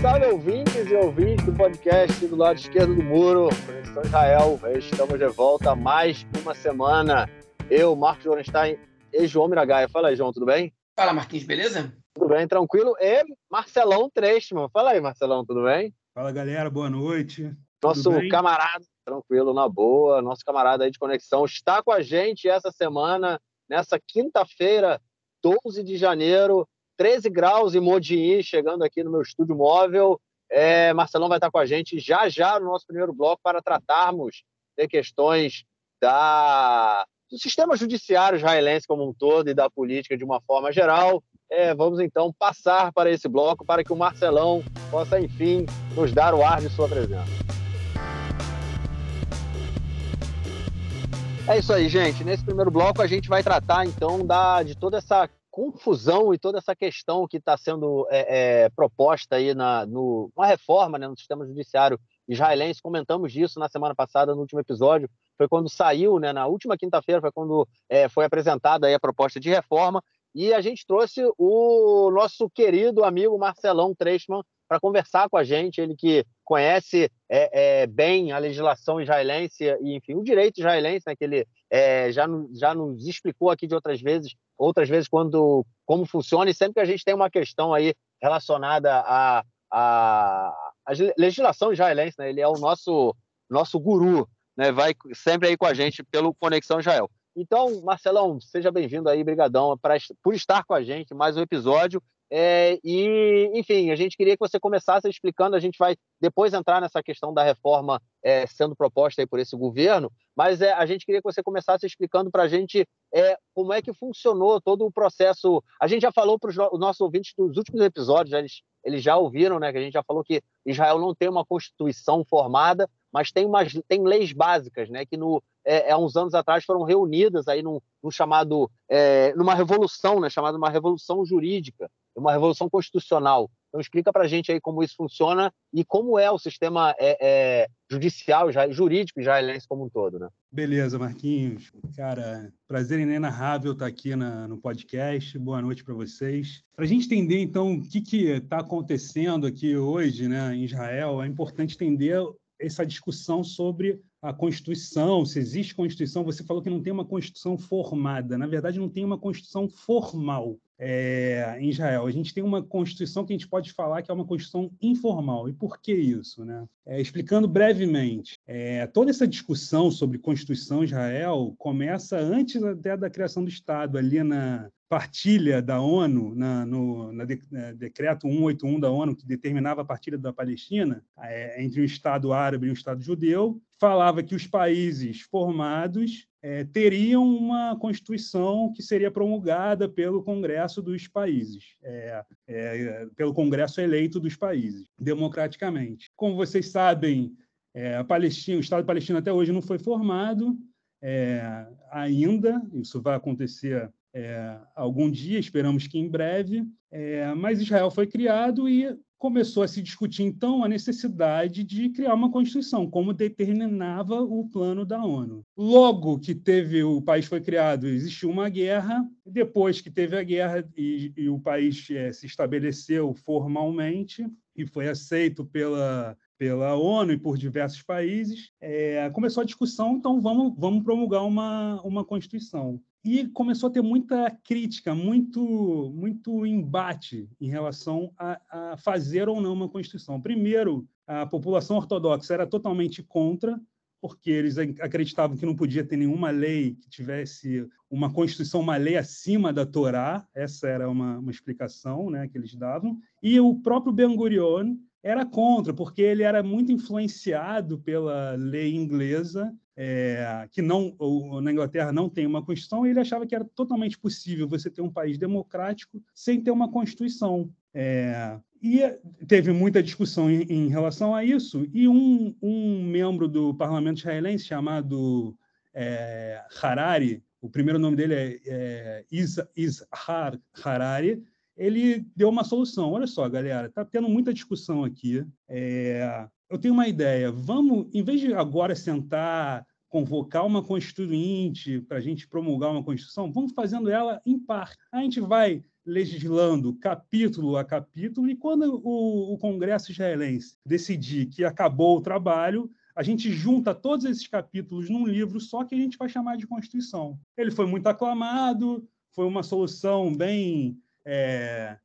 Salve, ouvintes e ouvintes do podcast do lado esquerdo do muro, Conexão Israel. Estamos de volta mais uma semana. Eu, Marcos Jorenstein e João Miragaia. Fala aí, João, tudo bem? Fala, Marquinhos, beleza? Tudo bem, tranquilo. E Marcelão Trestman. Fala aí, Marcelão, tudo bem? Fala, galera, boa noite. Nosso camarada, tranquilo, na boa, nosso camarada aí de conexão está com a gente essa semana, nessa quinta-feira, 12 de janeiro, 13 graus em Modiin, chegando aqui no meu estúdio móvel. É, Marcelão vai estar com a gente já já no nosso primeiro bloco para tratarmos de questões da, do sistema judiciário israelense como um todo e da política de uma forma geral. É, vamos então passar para esse bloco para que o Marcelão possa, enfim, nos dar o ar de sua presença. É isso aí, gente. Nesse primeiro bloco a gente vai tratar então da, de toda essa confusão e toda essa questão que está sendo é, é, proposta aí na no, uma reforma né, no sistema judiciário israelense. Comentamos disso na semana passada, no último episódio. Foi quando saiu, né, na última quinta-feira, foi quando é, foi apresentada aí a proposta de reforma. E a gente trouxe o nosso querido amigo Marcelão Treisman para conversar com a gente, ele que conhece é, é, bem a legislação israelense e, enfim, o direito israelense, né, que ele é, já, já nos explicou aqui de outras vezes, outras vezes quando como funciona e sempre que a gente tem uma questão aí relacionada à a, a, legislação israelense, né, ele é o nosso nosso guru, né, vai sempre aí com a gente pelo Conexão Israel. Então, Marcelão, seja bem-vindo aí, brigadão, pra, por estar com a gente mais um episódio. É, e, enfim, a gente queria que você começasse explicando, a gente vai depois entrar nessa questão da reforma é, sendo proposta aí por esse governo, mas é, a gente queria que você começasse explicando para a gente é, como é que funcionou todo o processo. A gente já falou para os nossos ouvintes dos últimos episódios, eles, eles já ouviram, né, que a gente já falou que Israel não tem uma constituição formada, mas tem, umas, tem leis básicas, né, que no, é, há uns anos atrás foram reunidas aí num, num chamado, é, numa revolução, né, chamada uma revolução jurídica, uma revolução constitucional. Então explica para a gente aí como isso funciona e como é o sistema é, é, judicial, já, jurídico israelense como um todo, né? Beleza, Marquinhos. Cara, prazer inenarrável estar aqui na, no podcast. Boa noite para vocês. Para a gente entender, então, o que está acontecendo aqui hoje né, em Israel, é importante entender essa discussão sobre a Constituição, se existe Constituição. Você falou que não tem uma Constituição formada. Na verdade, não tem uma Constituição formal é, em Israel. A gente tem uma Constituição que a gente pode falar que é uma Constituição informal. E por que isso? Né? É, explicando brevemente, é, toda essa discussão sobre Constituição Israel começa antes até da criação do Estado, ali na, partilha da ONU, na, no na de, na decreto 181 da ONU, que determinava a partilha da Palestina é, entre um Estado árabe e um Estado judeu, falava que os países formados é, teriam uma constituição que seria promulgada pelo Congresso dos países, é, é, pelo Congresso eleito dos países, democraticamente. Como vocês sabem, é, a Palestina, o Estado palestino até hoje não foi formado é, ainda, isso vai acontecer é, algum dia, esperamos que em breve, mas Israel foi criado e começou a se discutir então a necessidade de criar uma constituição, como determinava o plano da ONU. Logo que teve o país foi criado, existiu uma guerra. Depois que teve a guerra e, e o país é, se estabeleceu formalmente e foi aceito pela pela ONU e por diversos países, é, começou a discussão, então vamos, vamos promulgar uma, uma Constituição e começou a ter muita crítica, muito, muito embate em relação a, a, fazer ou não uma Constituição. Primeiro, a população ortodoxa era totalmente contra, porque eles acreditavam que não podia ter nenhuma lei que tivesse uma Constituição, uma lei acima da Torá, essa era uma, uma explicação né, que eles davam, e o próprio Ben Gurion era contra, porque ele era muito influenciado pela lei inglesa é, que não na Inglaterra não tem uma constituição, e ele achava que era totalmente possível você ter um país democrático sem ter uma constituição. É, e teve muita discussão em, em, relação a isso, e um, um membro do parlamento israelense chamado é, Harari, o primeiro nome dele é, é Ishar Harari, ele deu uma solução. Olha só, galera, está tendo muita discussão aqui. É, eu tenho uma ideia. Vamos, em vez de agora sentar convocar uma constituinte para a gente promulgar uma Constituição, vamos fazendo ela em parte. A gente vai legislando capítulo a capítulo, e quando o, o Congresso israelense decidir que acabou o trabalho, a gente junta todos esses capítulos num livro só que a gente vai chamar de Constituição. Ele foi muito aclamado, foi uma solução bem. É,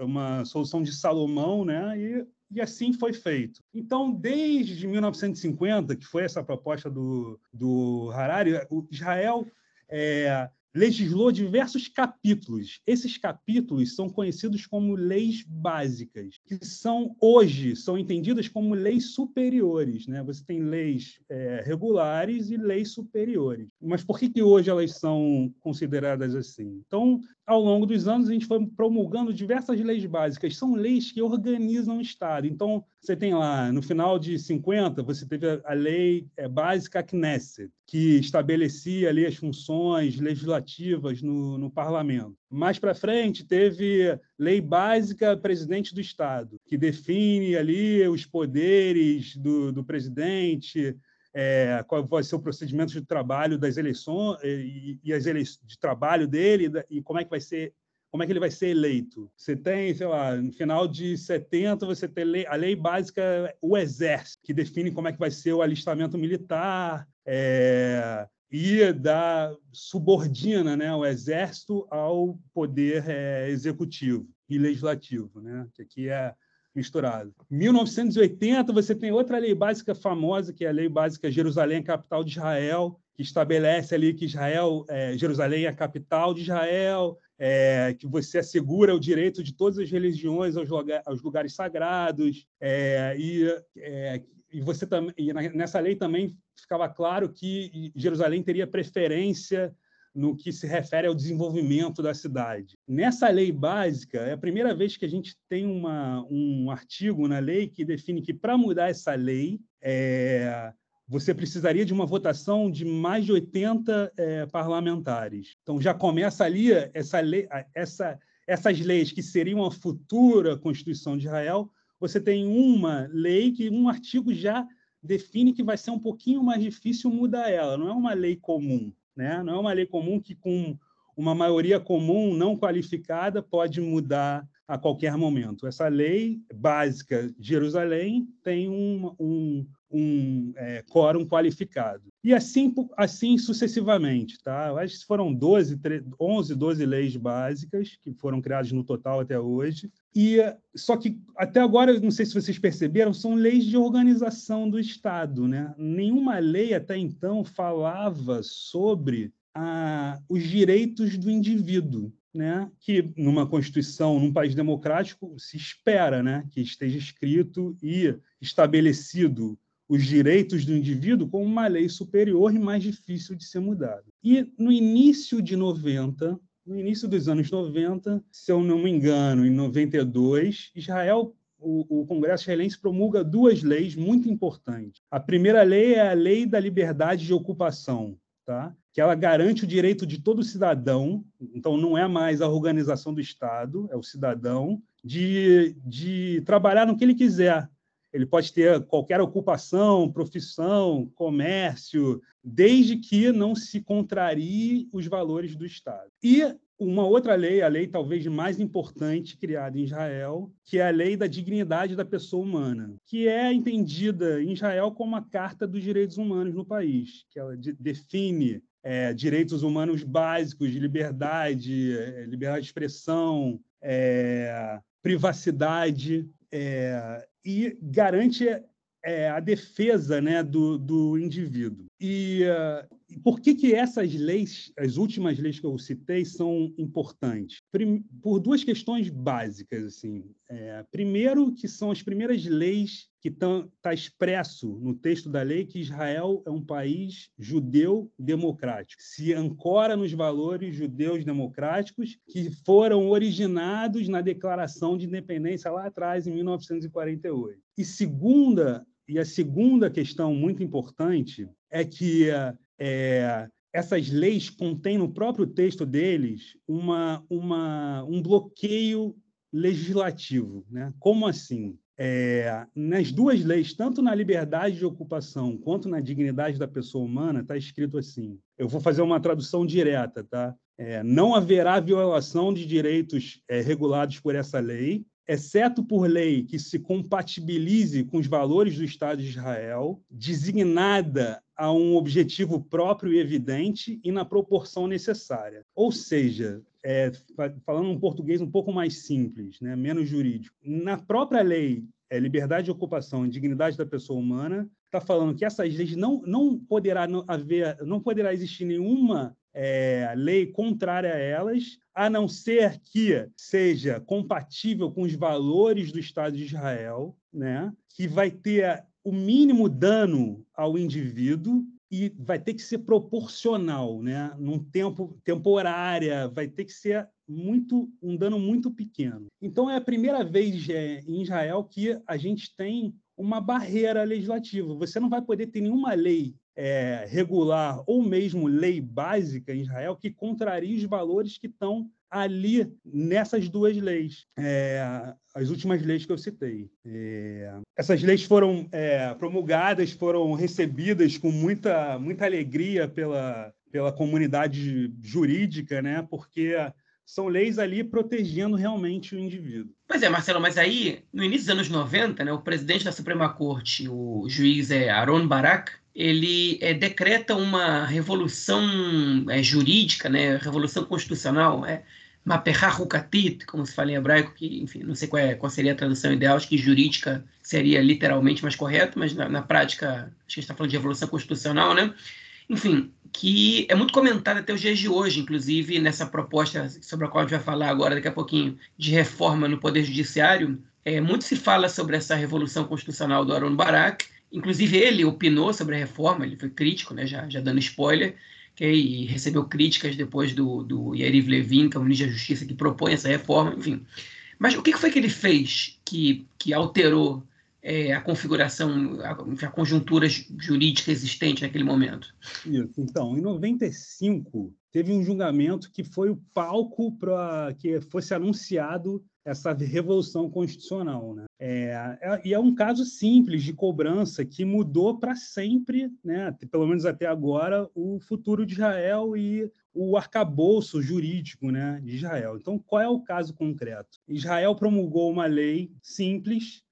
uma solução de Salomão, né? E, e assim foi feito. Então, desde 1950, que foi essa proposta do, do Harari, Israel é, legislou diversos capítulos. Esses capítulos são conhecidos como leis básicas, que são hoje são entendidas como leis superiores. Né? Você tem leis é, regulares e leis superiores. Mas por que, que hoje elas são consideradas assim? Então, ao longo dos anos, a gente foi promulgando diversas leis básicas. São leis que organizam o Estado. Então, você tem lá, no final de 50, você teve a lei é, básica Knesset, que estabelecia ali as funções legislativas no, no parlamento. Mais para frente, teve lei básica presidente do Estado, que define ali os poderes do, do presidente, é, qual vai ser o procedimento de trabalho das eleições e, e as eleições de trabalho dele e como é que vai ser como é que ele vai ser eleito. Você tem, sei lá, no final de 70 você tem a lei básica o exército que define como é que vai ser o alistamento militar é, e da subordina, né, o exército ao poder é, executivo e legislativo, né, que aqui é misturado. 1980, você tem outra lei básica famosa, que é a Lei Básica Jerusalém, capital de Israel, que estabelece ali que Israel, é, Jerusalém é a capital de Israel, é, que você assegura o direito de todas as religiões aos, lugar, aos lugares sagrados, é, e, é, e você também nessa lei também ficava claro que Jerusalém teria preferência no que se refere ao desenvolvimento da cidade. Nessa lei básica, é a primeira vez que a gente tem uma, um artigo na lei que define que, para mudar essa lei, é, você precisaria de uma votação de mais de 80 é, parlamentares. Então, já começa ali essa lei, essa, essas leis que seriam a futura Constituição de Israel. Você tem uma lei que um artigo já define que vai ser um pouquinho mais difícil mudar ela. Não é uma lei comum. Né? Não é uma lei comum que, com uma maioria comum não qualificada, pode mudar a qualquer momento. Essa lei básica de Jerusalém tem um, um, um é, quórum qualificado. E assim, assim sucessivamente. Tá? Acho que foram 12, 13, 11, 12 leis básicas que foram criadas no total até hoje. E só que até agora, não sei se vocês perceberam, são leis de organização do Estado, né? Nenhuma lei até então falava sobre ah, os direitos do indivíduo, né? Que numa constituição, num país democrático, se espera, né, que esteja escrito e estabelecido os direitos do indivíduo como uma lei superior e mais difícil de ser mudada. E no início de 90, no início dos anos 90, se eu não me engano, em 92, Israel o, o, Congresso israelense promulga duas leis muito importantes. A primeira lei é a Lei da Liberdade de Ocupação, tá? que ela garante o direito de todo cidadão, então não é mais a organização do Estado, é o cidadão, de, de trabalhar no que ele quiser. Ele pode ter qualquer ocupação, profissão, comércio, desde que não se contrarie os valores do Estado. E uma outra lei, a lei talvez mais importante criada em Israel, que é a lei da dignidade da pessoa humana, que é entendida em Israel como a Carta dos Direitos Humanos no país, que ela define é, direitos humanos básicos de liberdade, é, liberdade de expressão, é, privacidade, é, e garante é, a defesa né, do, do indivíduo. E uh, por que, que essas leis, as últimas leis que eu citei, são importantes? por duas questões básicas. Assim. É, primeiro, que são as primeiras leis que está expresso no texto da lei que Israel é um país judeu democrático. Se ancora nos valores judeus democráticos que foram originados na Declaração de Independência lá atrás, em 1948. E segunda, e a segunda questão muito importante é que é, essas leis contêm no próprio texto deles uma, uma, um bloqueio legislativo. Né? Como assim? é, nas duas leis, tanto na liberdade de ocupação quanto na dignidade da pessoa humana, está escrito assim. Eu vou fazer uma tradução direta, tá? É, não haverá violação de direitos é, regulados por essa lei, exceto por lei que se compatibilize com os valores do Estado de Israel, designada a um objetivo próprio e evidente e na proporção necessária. Ou seja, é, falando um português um pouco mais simples, né, menos jurídico, na própria lei é, liberdade de ocupação e dignidade da pessoa humana está falando que essas leis não, não poderá haver, não poderá existir nenhuma é, lei contrária a elas, a não ser que seja compatível com os valores do Estado de Israel, né? que vai ter o mínimo dano ao indivíduo e vai ter que ser proporcional, né? Num tempo temporária, vai ter que ser muito um dano muito pequeno. Então é a primeira vez é, em Israel que a gente tem uma barreira legislativa. Você não vai poder ter nenhuma lei é, regular ou mesmo lei básica em Israel que contraria os valores que estão ali nessas duas leis, é, as últimas leis que eu citei. É, essas leis foram é, promulgadas, foram recebidas com muita, muita alegria pela, pela comunidade jurídica, né? porque são leis ali protegendo realmente o indivíduo. Pois é, Marcelo, mas aí, no início dos anos 90, né, o presidente da Suprema Corte, o juiz é Aaron Barak, ele é, decreta uma revolução é, jurídica, né, revolução constitucional, é, Maperra Hukatit, como se fala em hebraico, que, enfim, não sei qual, é, qual seria a tradução ideal, acho que jurídica seria literalmente mais correto, mas na, na prática, acho que a gente está falando de revolução constitucional, né? Enfim, que é muito comentada até os dias de hoje, inclusive nessa proposta sobre a qual a gente vai falar agora, daqui a pouquinho, de reforma no Poder Judiciário, é, muito se fala sobre essa revolução constitucional do Aaron Barak, Inclusive, ele opinou sobre a reforma, ele foi crítico, né, já, já dando spoiler, que, e recebeu críticas depois do, do Yariv Levin, que é o ministro da Justiça, que propõe essa reforma, enfim. Mas o que foi que ele fez que, que alterou é, a configuração, a, a, conjuntura jurídica existente naquele momento? Isso. Então, em 95, teve um julgamento que foi o palco para que fosse anunciado essa revolução constitucional. Né? É, é, e é um caso simples de cobrança que mudou para sempre, né? pelo menos até agora, o futuro de Israel e o arcabouço jurídico né, de Israel. Então, qual é o caso concreto? Israel promulgou uma lei simples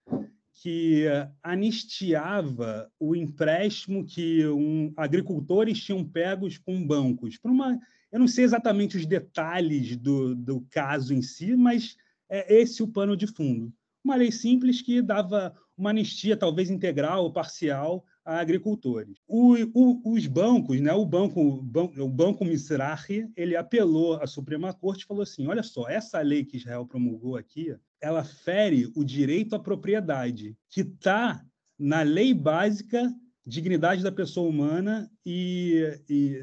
que anistiava o empréstimo que um, agricultores tinham pegos com bancos. Por uma, eu não sei exatamente os detalhes do, do caso em si, mas é esse o pano de fundo. Uma lei simples que dava uma anistia, talvez integral ou parcial, a agricultores. O, o, os bancos, né, o banco, o banco Mizrahi, ele apelou à Suprema Corte e falou assim: olha só, essa lei que Israel promulgou aqui, ela fere o direito à propriedade, que está na lei básica dignidade da pessoa humana e, e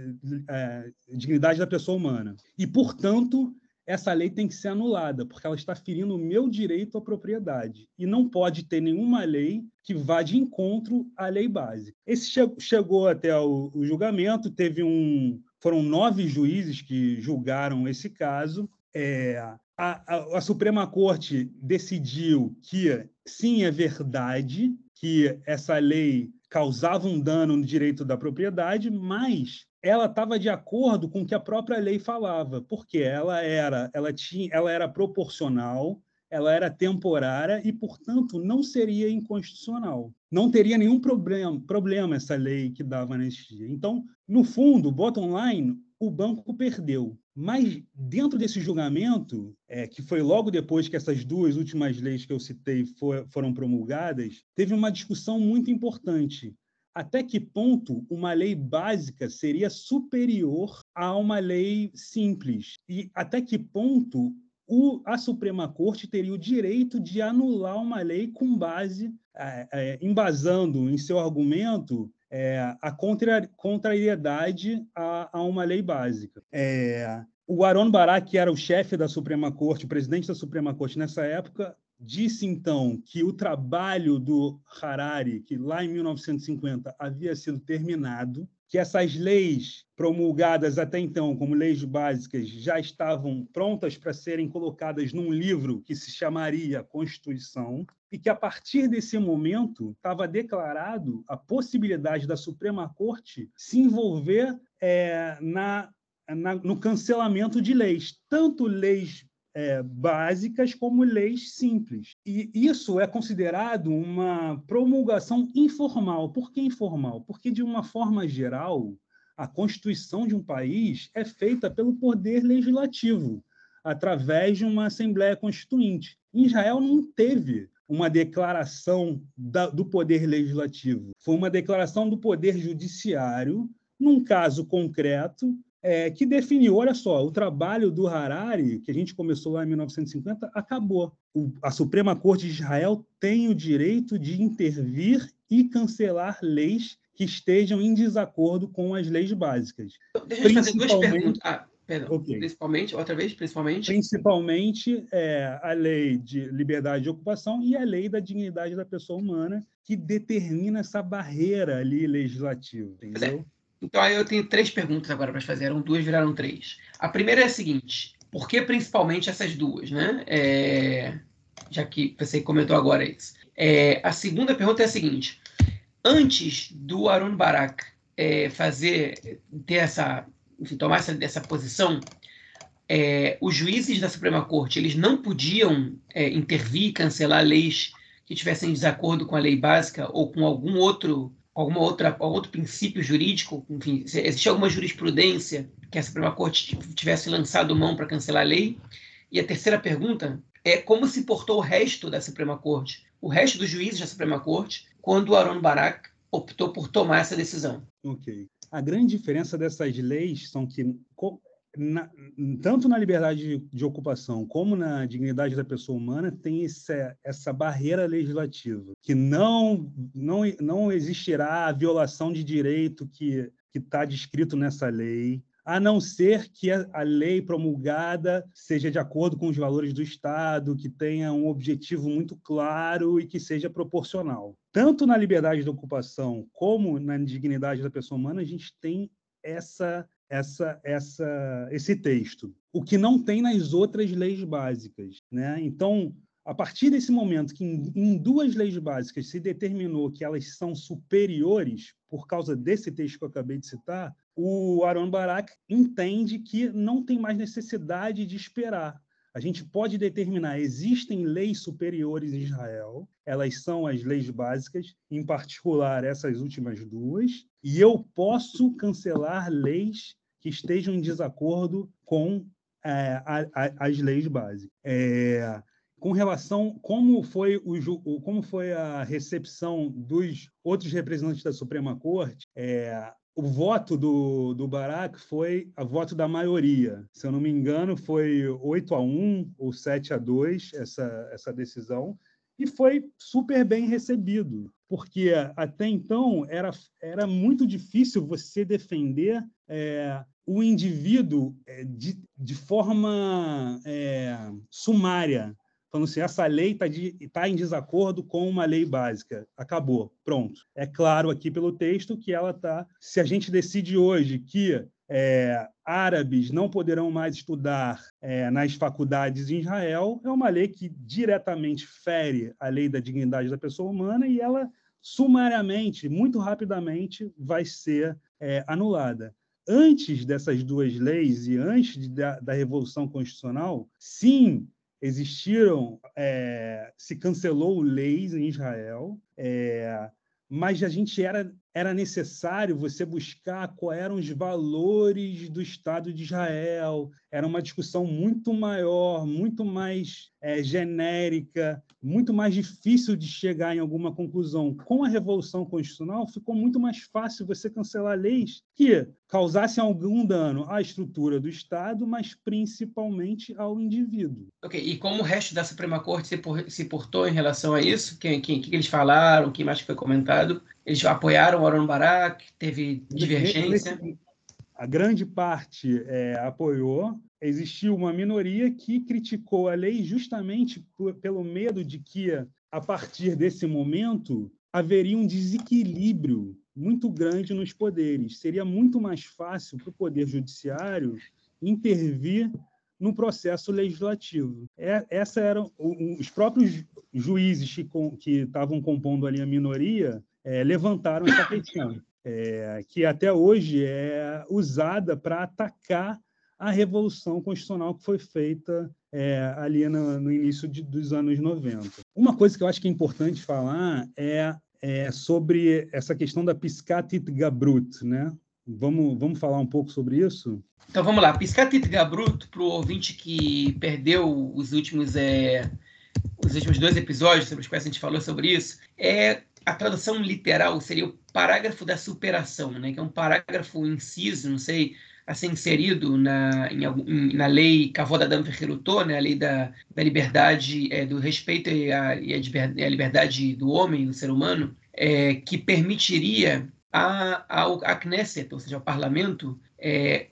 é, dignidade da pessoa humana. E, portanto, essa lei tem que ser anulada, porque ela está ferindo o meu direito à propriedade. E não pode ter nenhuma lei que vá de encontro à lei básica. Esse chegou até o, o julgamento, teve um. Foram nove juízes que julgaram esse caso. É, a, a, a Suprema Corte decidiu que sim, é verdade que essa lei causava um dano no direito da propriedade, mas ela estava de acordo com o que a própria lei falava, porque ela era, ela tinha, ela era proporcional, ela era temporária e, portanto, não seria inconstitucional. Não teria nenhum problema, problema essa lei que dava anistia. Então, no fundo, bottom line, o banco perdeu. Mas dentro desse julgamento, é, que foi logo depois que essas duas últimas leis que eu citei for, foram promulgadas, teve uma discussão muito importante. Até que ponto uma lei básica seria superior a uma lei simples? E até que ponto o, a Suprema Corte teria o direito de anular uma lei com base, é, é, embasando em seu argumento é, a contra, contrariedade a, a, uma lei básica. É, o Aaron Barak, que era o chefe da Suprema Corte, o presidente da Suprema Corte nessa época, disse então que o trabalho do Harari, que lá em 1950 havia sido terminado, que essas leis promulgadas até então como leis básicas já estavam prontas para serem colocadas num livro que se chamaria Constituição e que a partir desse momento estava declarado a possibilidade da Suprema Corte se envolver é, na, na, no cancelamento de leis, tanto leis é, básicas como leis simples. E isso é considerado uma promulgação informal. Por que informal? Porque, de uma forma geral, a Constituição de um país é feita pelo poder legislativo, através de uma Assembleia Constituinte. Em Israel não teve uma declaração da, do poder legislativo, foi uma declaração do poder judiciário, num caso concreto, é, que definiu, olha só, o trabalho do Harari, que a gente começou lá em 1950, acabou. O, a Suprema Corte de Israel tem o direito de intervir e cancelar leis que estejam em desacordo com as leis básicas. Deixa eu fazer duas perguntas. Ah, perdão. Okay. Principalmente, outra vez, principalmente? Principalmente é, a lei de liberdade de ocupação e a lei da dignidade da pessoa humana, que determina essa barreira ali legislativa, entendeu? Então aí eu tenho três perguntas agora para fazer. Eram duas, viraram três. A primeira é a seguinte: por que principalmente essas duas, né? É... Já que você comentou agora isso. É... A segunda pergunta é a seguinte: antes do Arun Barak é, fazer, ter essa, enfim, tomar essa, posição, é, os juízes da Suprema Corte eles não podiam é, intervir, cancelar leis que tivessem em desacordo com a lei básica ou com algum outro alguma outra, outro princípio jurídico, enfim, se existe alguma jurisprudência que a Suprema Corte tivesse lançado mão para cancelar a lei? E a terceira pergunta é como se portou o resto da Suprema Corte, o resto dos juízes da Suprema Corte, quando o Aaron Barak optou por tomar essa decisão. Ok. A grande diferença dessas leis são que na, tanto na liberdade de, ocupação como na dignidade da pessoa humana tem esse, essa barreira legislativa que não não não existirá a violação de direito que está descrito nessa lei a não ser que a, lei promulgada seja de acordo com os valores do Estado, que tenha um objetivo muito claro e que seja proporcional. Tanto na liberdade de ocupação como na dignidade da pessoa humana, a gente tem essa essa, essa, esse texto, o que não tem nas outras leis básicas. Né? Então, a partir desse momento que em, duas leis básicas se determinou que elas são superiores por causa desse texto que eu acabei de citar, o Aaron Barak entende que não tem mais necessidade de esperar. A gente pode determinar, existem leis superiores em Israel, elas são as leis básicas, em particular essas últimas duas, e eu posso cancelar leis que estejam em desacordo com é, a, a, as leis básicas. É, com relação como foi o como foi a recepção dos outros representantes da Suprema Corte, é, o voto do, do Barack foi a voto da maioria. Se eu não me engano, foi 8 a 1 ou 7 a 2 essa, essa decisão e foi super bem recebido, porque até então era, era muito difícil você defender é, o indivíduo é, de, de forma é, sumária, falando assim, essa lei está tá em desacordo com uma lei básica. Acabou, pronto. É claro aqui pelo texto que ela está. Se a gente decide hoje que é, árabes não poderão mais estudar é, nas faculdades em Israel, é uma lei que diretamente fere a lei da dignidade da pessoa humana e ela sumariamente, muito rapidamente, vai ser é, anulada antes dessas duas leis e antes de, da, da, Revolução Constitucional, sim, existiram, é, se cancelou leis em Israel, é, mas a gente era, era necessário você buscar quais eram os valores do Estado de Israel. Era uma discussão muito maior, muito mais é, genérica, muito mais difícil de chegar em alguma conclusão. Com a Revolução Constitucional, ficou muito mais fácil você cancelar leis que causassem algum dano à estrutura do Estado, mas principalmente ao indivíduo. Ok, e como o resto da Suprema Corte se, por, se portou em relação a isso? O que, que, que, eles falaram? O que mais foi comentado? Eles apoiaram o Aaron Barak? Teve divergência? A grande parte é, apoiou, existiu uma minoria que criticou a lei justamente por, pelo medo de que, a partir desse momento, haveria um desequilíbrio muito grande nos poderes. Seria muito mais fácil para o Poder Judiciário intervir no processo legislativo. É, essa eram os próprios juízes que estavam compondo ali a minoria é, levantaram essa questão, é, que até hoje é usada para atacar a revolução constitucional que foi feita é, ali no, no início de, dos anos 90. Uma coisa que eu acho que é importante falar é, é sobre essa questão da Piscatit Gabrut, né? Vamos, vamos falar um pouco sobre isso? Então vamos lá. Piscatit Gabrut, para o ouvinte que perdeu os últimos, é, os últimos dois episódios sobre os quais a gente falou sobre isso, é a tradução literal seria o parágrafo da superação, né? que é um parágrafo inciso, não sei, a ser inserido na, em, na lei Cavoda Dam Ferreirutô, né, a lei da, da liberdade, é, do respeito e a, e a, liberdade do homem, do ser humano, é, que permitiria a, ao, a Knesset, ou seja, ao parlamento, é,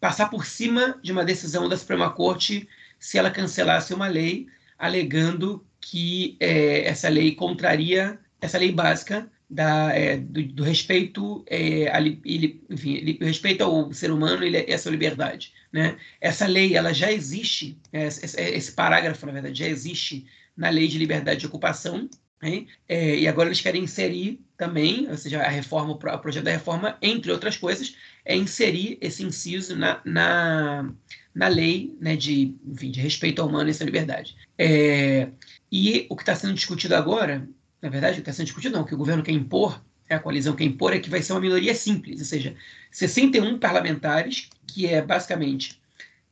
passar por cima de uma decisão da Suprema Corte se ela cancelasse uma lei, alegando que é, essa lei contraria essa lei básica da, é, do, do, respeito, é, a, ele, enfim, ele, respeito ao ser humano e a sua liberdade. Né? Essa lei ela já existe, é, esse, esse, parágrafo, na verdade, já existe na lei de liberdade de ocupação, né? É, e agora eles querem inserir também, ou seja, a reforma, o projeto da reforma, entre outras coisas, é inserir esse inciso na, na, na lei né, de, enfim, de respeito ao humano e sua liberdade. É, e o que está sendo discutido agora na verdade, o que está sendo discutido não, o que o governo quer impor, é a coalizão quer impor, é que vai ser uma minoria simples, ou seja, 61 parlamentares, que é basicamente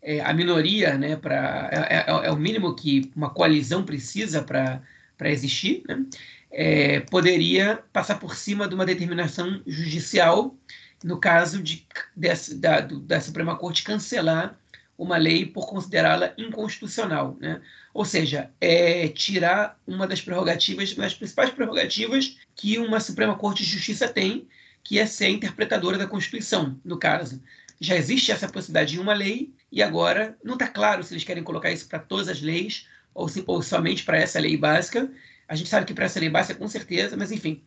é, a minoria, né, pra, é, é, é, o mínimo que uma coalizão precisa para existir, né, é, poderia passar por cima de uma determinação judicial, no caso de, dessa, da, da Suprema Corte cancelar uma lei por considerá-la inconstitucional. Né? Ou seja, é tirar uma das prerrogativas, uma das principais prerrogativas que uma Suprema Corte de Justiça tem, que é ser interpretadora da Constituição, no caso. Já existe essa possibilidade em uma lei, e agora não está claro se eles querem colocar isso para todas as leis ou, se, ou somente para essa lei básica. A gente sabe que para essa lei básica, com certeza, mas enfim,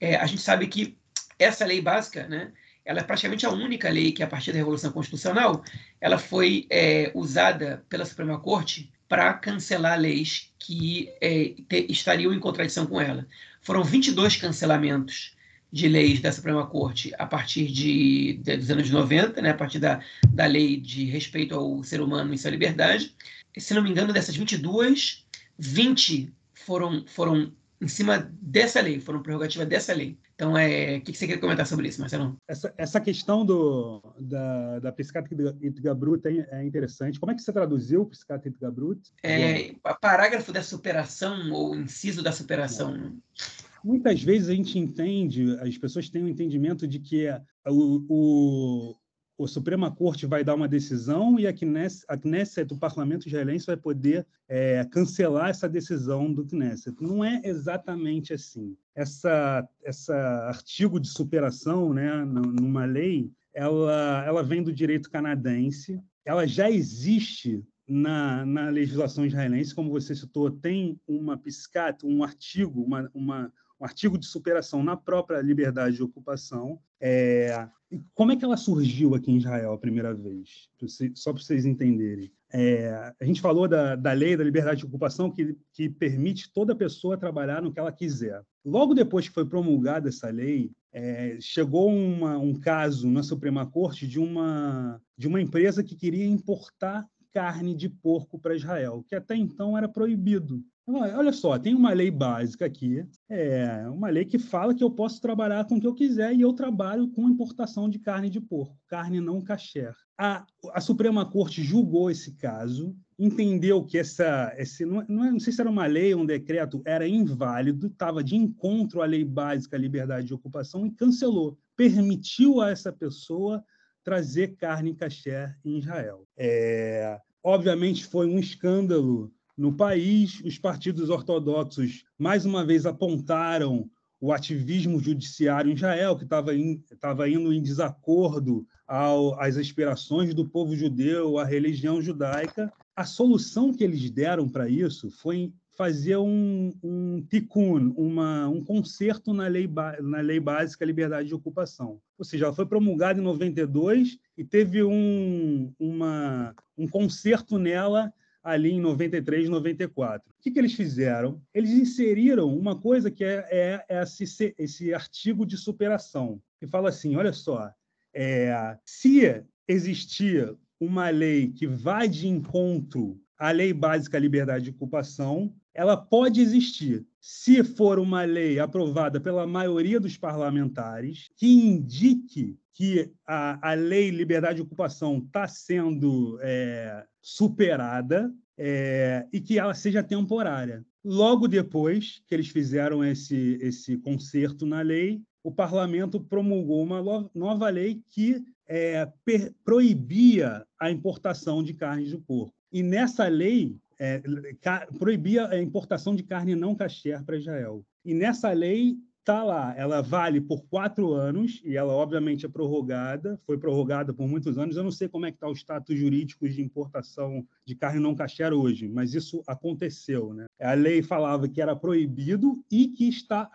é, a gente sabe que essa lei básica, né, ela é praticamente a única lei que, a partir da Revolução Constitucional, ela foi é, usada pela Suprema Corte para cancelar leis que é, te, estariam em contradição com ela. Foram 22 cancelamentos de leis da Suprema Corte a partir de, de, dos anos 90, né, a partir da, da lei de respeito ao ser humano e sua liberdade. E, se não me engano, dessas 22, 20 foram, foram em cima dessa lei, foram prerrogativa dessa lei. Então, é, o que você quer comentar sobre isso, Marcelo? Essa, essa questão do, da, da Piscata Itgabrut é, é interessante. Como é que você traduziu Piscata Itgabrut? É, parágrafo da superação ou inciso da superação. É. Muitas vezes a gente entende, as pessoas têm o um entendimento de que o, o, o Suprema Corte vai dar uma decisão e a Knesset, a Knesset o parlamento israelense, vai poder é, cancelar essa decisão do Knesset. Não é exatamente assim. Essa, essa artigo de superação, né, numa lei, ela, ela vem do direito canadense, ela já existe na, na legislação israelense, como você citou, tem uma piscata, um artigo, uma, uma um artigo de superação na própria liberdade de ocupação. É, como é que ela surgiu aqui em Israel a primeira vez? Só para vocês entenderem. É, a gente falou da, da lei da liberdade de ocupação que, que permite toda pessoa trabalhar no que ela quiser. Logo depois que foi promulgada essa lei, é, chegou uma, um caso na Suprema Corte de uma, de uma empresa que queria importar carne de porco para Israel, que até então era proibido. Olha só, tem uma lei básica aqui, é uma lei que fala que eu posso trabalhar com o que eu quiser e eu trabalho com importação de carne de porco, carne não kasher. A, a Suprema Corte julgou esse caso, entendeu que essa, esse, não, não, é, não sei se era uma lei ou um decreto, era inválido, estava de encontro à lei básica à liberdade de ocupação e cancelou, permitiu a essa pessoa trazer carne kasher em Israel. É, obviamente foi um escândalo no país, os partidos ortodoxos mais uma vez apontaram o ativismo judiciário em Israel, que estava indo em desacordo ao, às aspirações do povo judeu, à religião judaica. A solução que eles deram para isso foi fazer um, um ticun, uma, um conserto na lei, na lei básica liberdade de ocupação. Ou seja, ela foi promulgada em 92 e teve um, uma, um conserto nela ali em 93, 94. O que, que eles fizeram? Eles inseriram uma coisa que é, é, é esse, esse artigo de superação, que fala assim: olha só, é, se existir uma lei que vai de encontro à lei básica à liberdade de ocupação, ela pode existir se for uma lei aprovada pela maioria dos parlamentares que indique que a, a lei liberdade de ocupação está sendo é, superada é, e que ela seja temporária. Logo depois que eles fizeram esse, esse conserto na lei, o parlamento promulgou uma nova lei que é, per, proibia a importação de carnes de porco. E nessa lei, é, proibia a importação de carne não kasher para Israel. E nessa lei está lá, ela vale por quatro anos e ela obviamente é prorrogada, foi prorrogada por muitos anos. Eu não sei como é que está o status jurídico de importação de carne não kasher hoje, mas isso aconteceu, né? A lei falava que era proibido e que está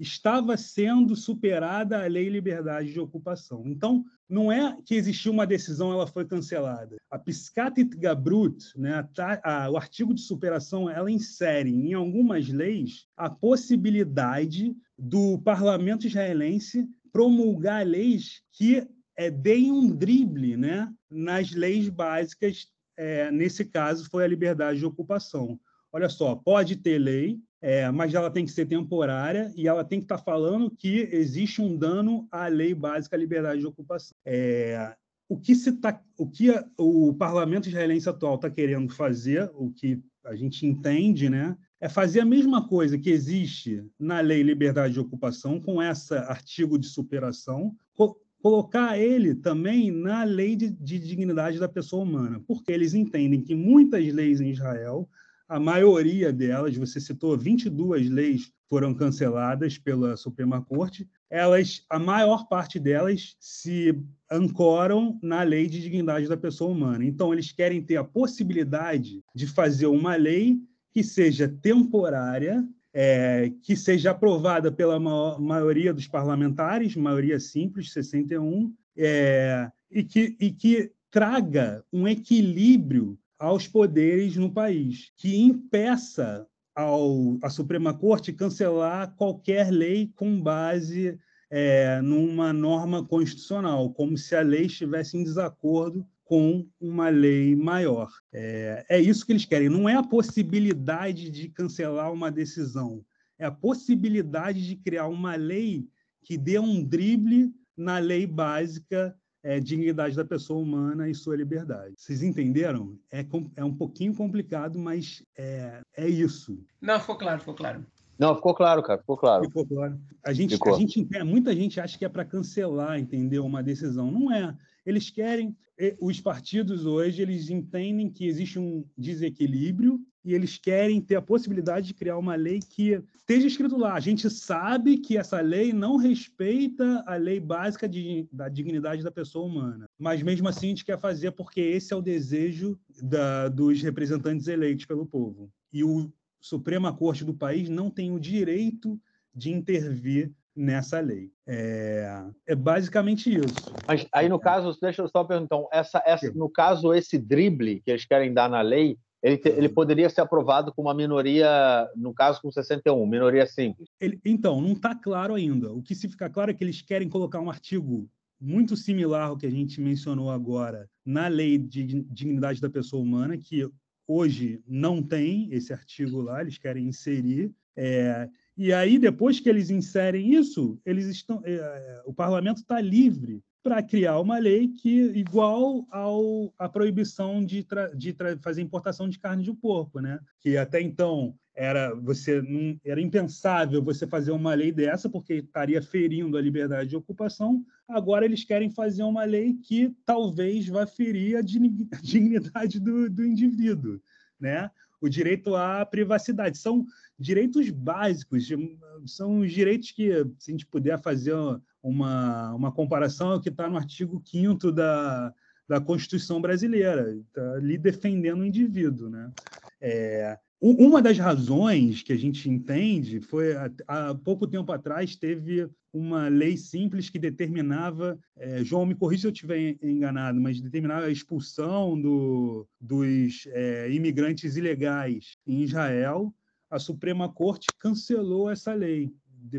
estava sendo superada a lei liberdade de ocupação. Então, não é que existiu uma decisão, ela foi cancelada. A Piscatit Gabrut, né, a, a, o artigo de superação, ela insere em algumas leis a possibilidade do parlamento israelense promulgar leis que é, deem um drible né, nas leis básicas, é, nesse caso foi a liberdade de ocupação. Olha só, pode ter lei, é, mas ela tem que ser temporária e ela tem que estar tá falando que existe um dano à lei básica à liberdade de ocupação. É, o que, se tá, o, que a, o parlamento israelense atual está querendo fazer, o que a gente entende, né, é fazer a mesma coisa que existe na lei liberdade de ocupação, com esse artigo de superação, co colocar ele também na lei de, de dignidade da pessoa humana, porque eles entendem que muitas leis em Israel a maioria delas, você citou 22 leis foram canceladas pela Suprema Corte, elas, a maior parte delas se ancoram na lei de dignidade da pessoa humana. Então, eles querem ter a possibilidade de fazer uma lei que seja temporária, é, que seja aprovada pela maior, maioria dos parlamentares, maioria simples, 61, é, e, que, e que traga um equilíbrio aos poderes no país, que impeça ao, a Suprema Corte cancelar qualquer lei com base é, numa norma constitucional, como se a lei estivesse em desacordo com uma lei maior. É, é isso que eles querem. Não é a possibilidade de cancelar uma decisão, é a possibilidade de criar uma lei que dê um drible na lei básica é, dignidade da pessoa humana e sua liberdade. Vocês entenderam? É, é um pouquinho complicado, mas é, é isso. Não, ficou claro, ficou claro. Não, ficou claro, cara, ficou claro. Ficou claro. A gente, ficou. a gente muita gente acha que é para cancelar, entendeu? Uma decisão. Não é. Eles querem, os partidos hoje, eles entendem que existe um desequilíbrio e eles querem ter a possibilidade de criar uma lei que esteja escrito lá. A gente sabe que essa lei não respeita a lei básica de, da dignidade da pessoa humana, mas mesmo assim a gente quer fazer porque esse é o desejo da, dos representantes eleitos pelo povo. E o Suprema Corte do país não tem o direito de intervir nessa lei. É, é basicamente isso. Mas aí no caso, deixa eu só perguntar, então, essa, essa, no caso esse drible que eles querem dar na lei, ele, te, ele poderia ser aprovado com uma minoria, no caso com 61, minoria simples. Ele, então, não está claro ainda. O que se fica claro é que eles querem colocar um artigo muito similar ao que a gente mencionou agora na lei de dignidade da pessoa humana, que hoje não tem esse artigo lá, eles querem inserir. É, e aí, depois que eles inserem isso, eles estão, é, o parlamento está livre para criar uma lei que igual ao a proibição de, de fazer importação de carne de porco, né? Que até então era você não, era impensável você fazer uma lei dessa porque estaria ferindo a liberdade de ocupação. Agora eles querem fazer uma lei que talvez vá ferir a dignidade do, do indivíduo, né? O direito à privacidade são direitos básicos, são os direitos que se a gente puder fazer uma, uma comparação ao que está no artigo 5 da, da Constituição brasileira, está ali defendendo o indivíduo. Né? É, uma das razões que a gente entende foi há pouco tempo atrás teve uma lei simples que determinava, é, João me corrija se eu estiver enganado, mas determinava a expulsão do, dos é, imigrantes ilegais em Israel. A Suprema Corte cancelou essa lei,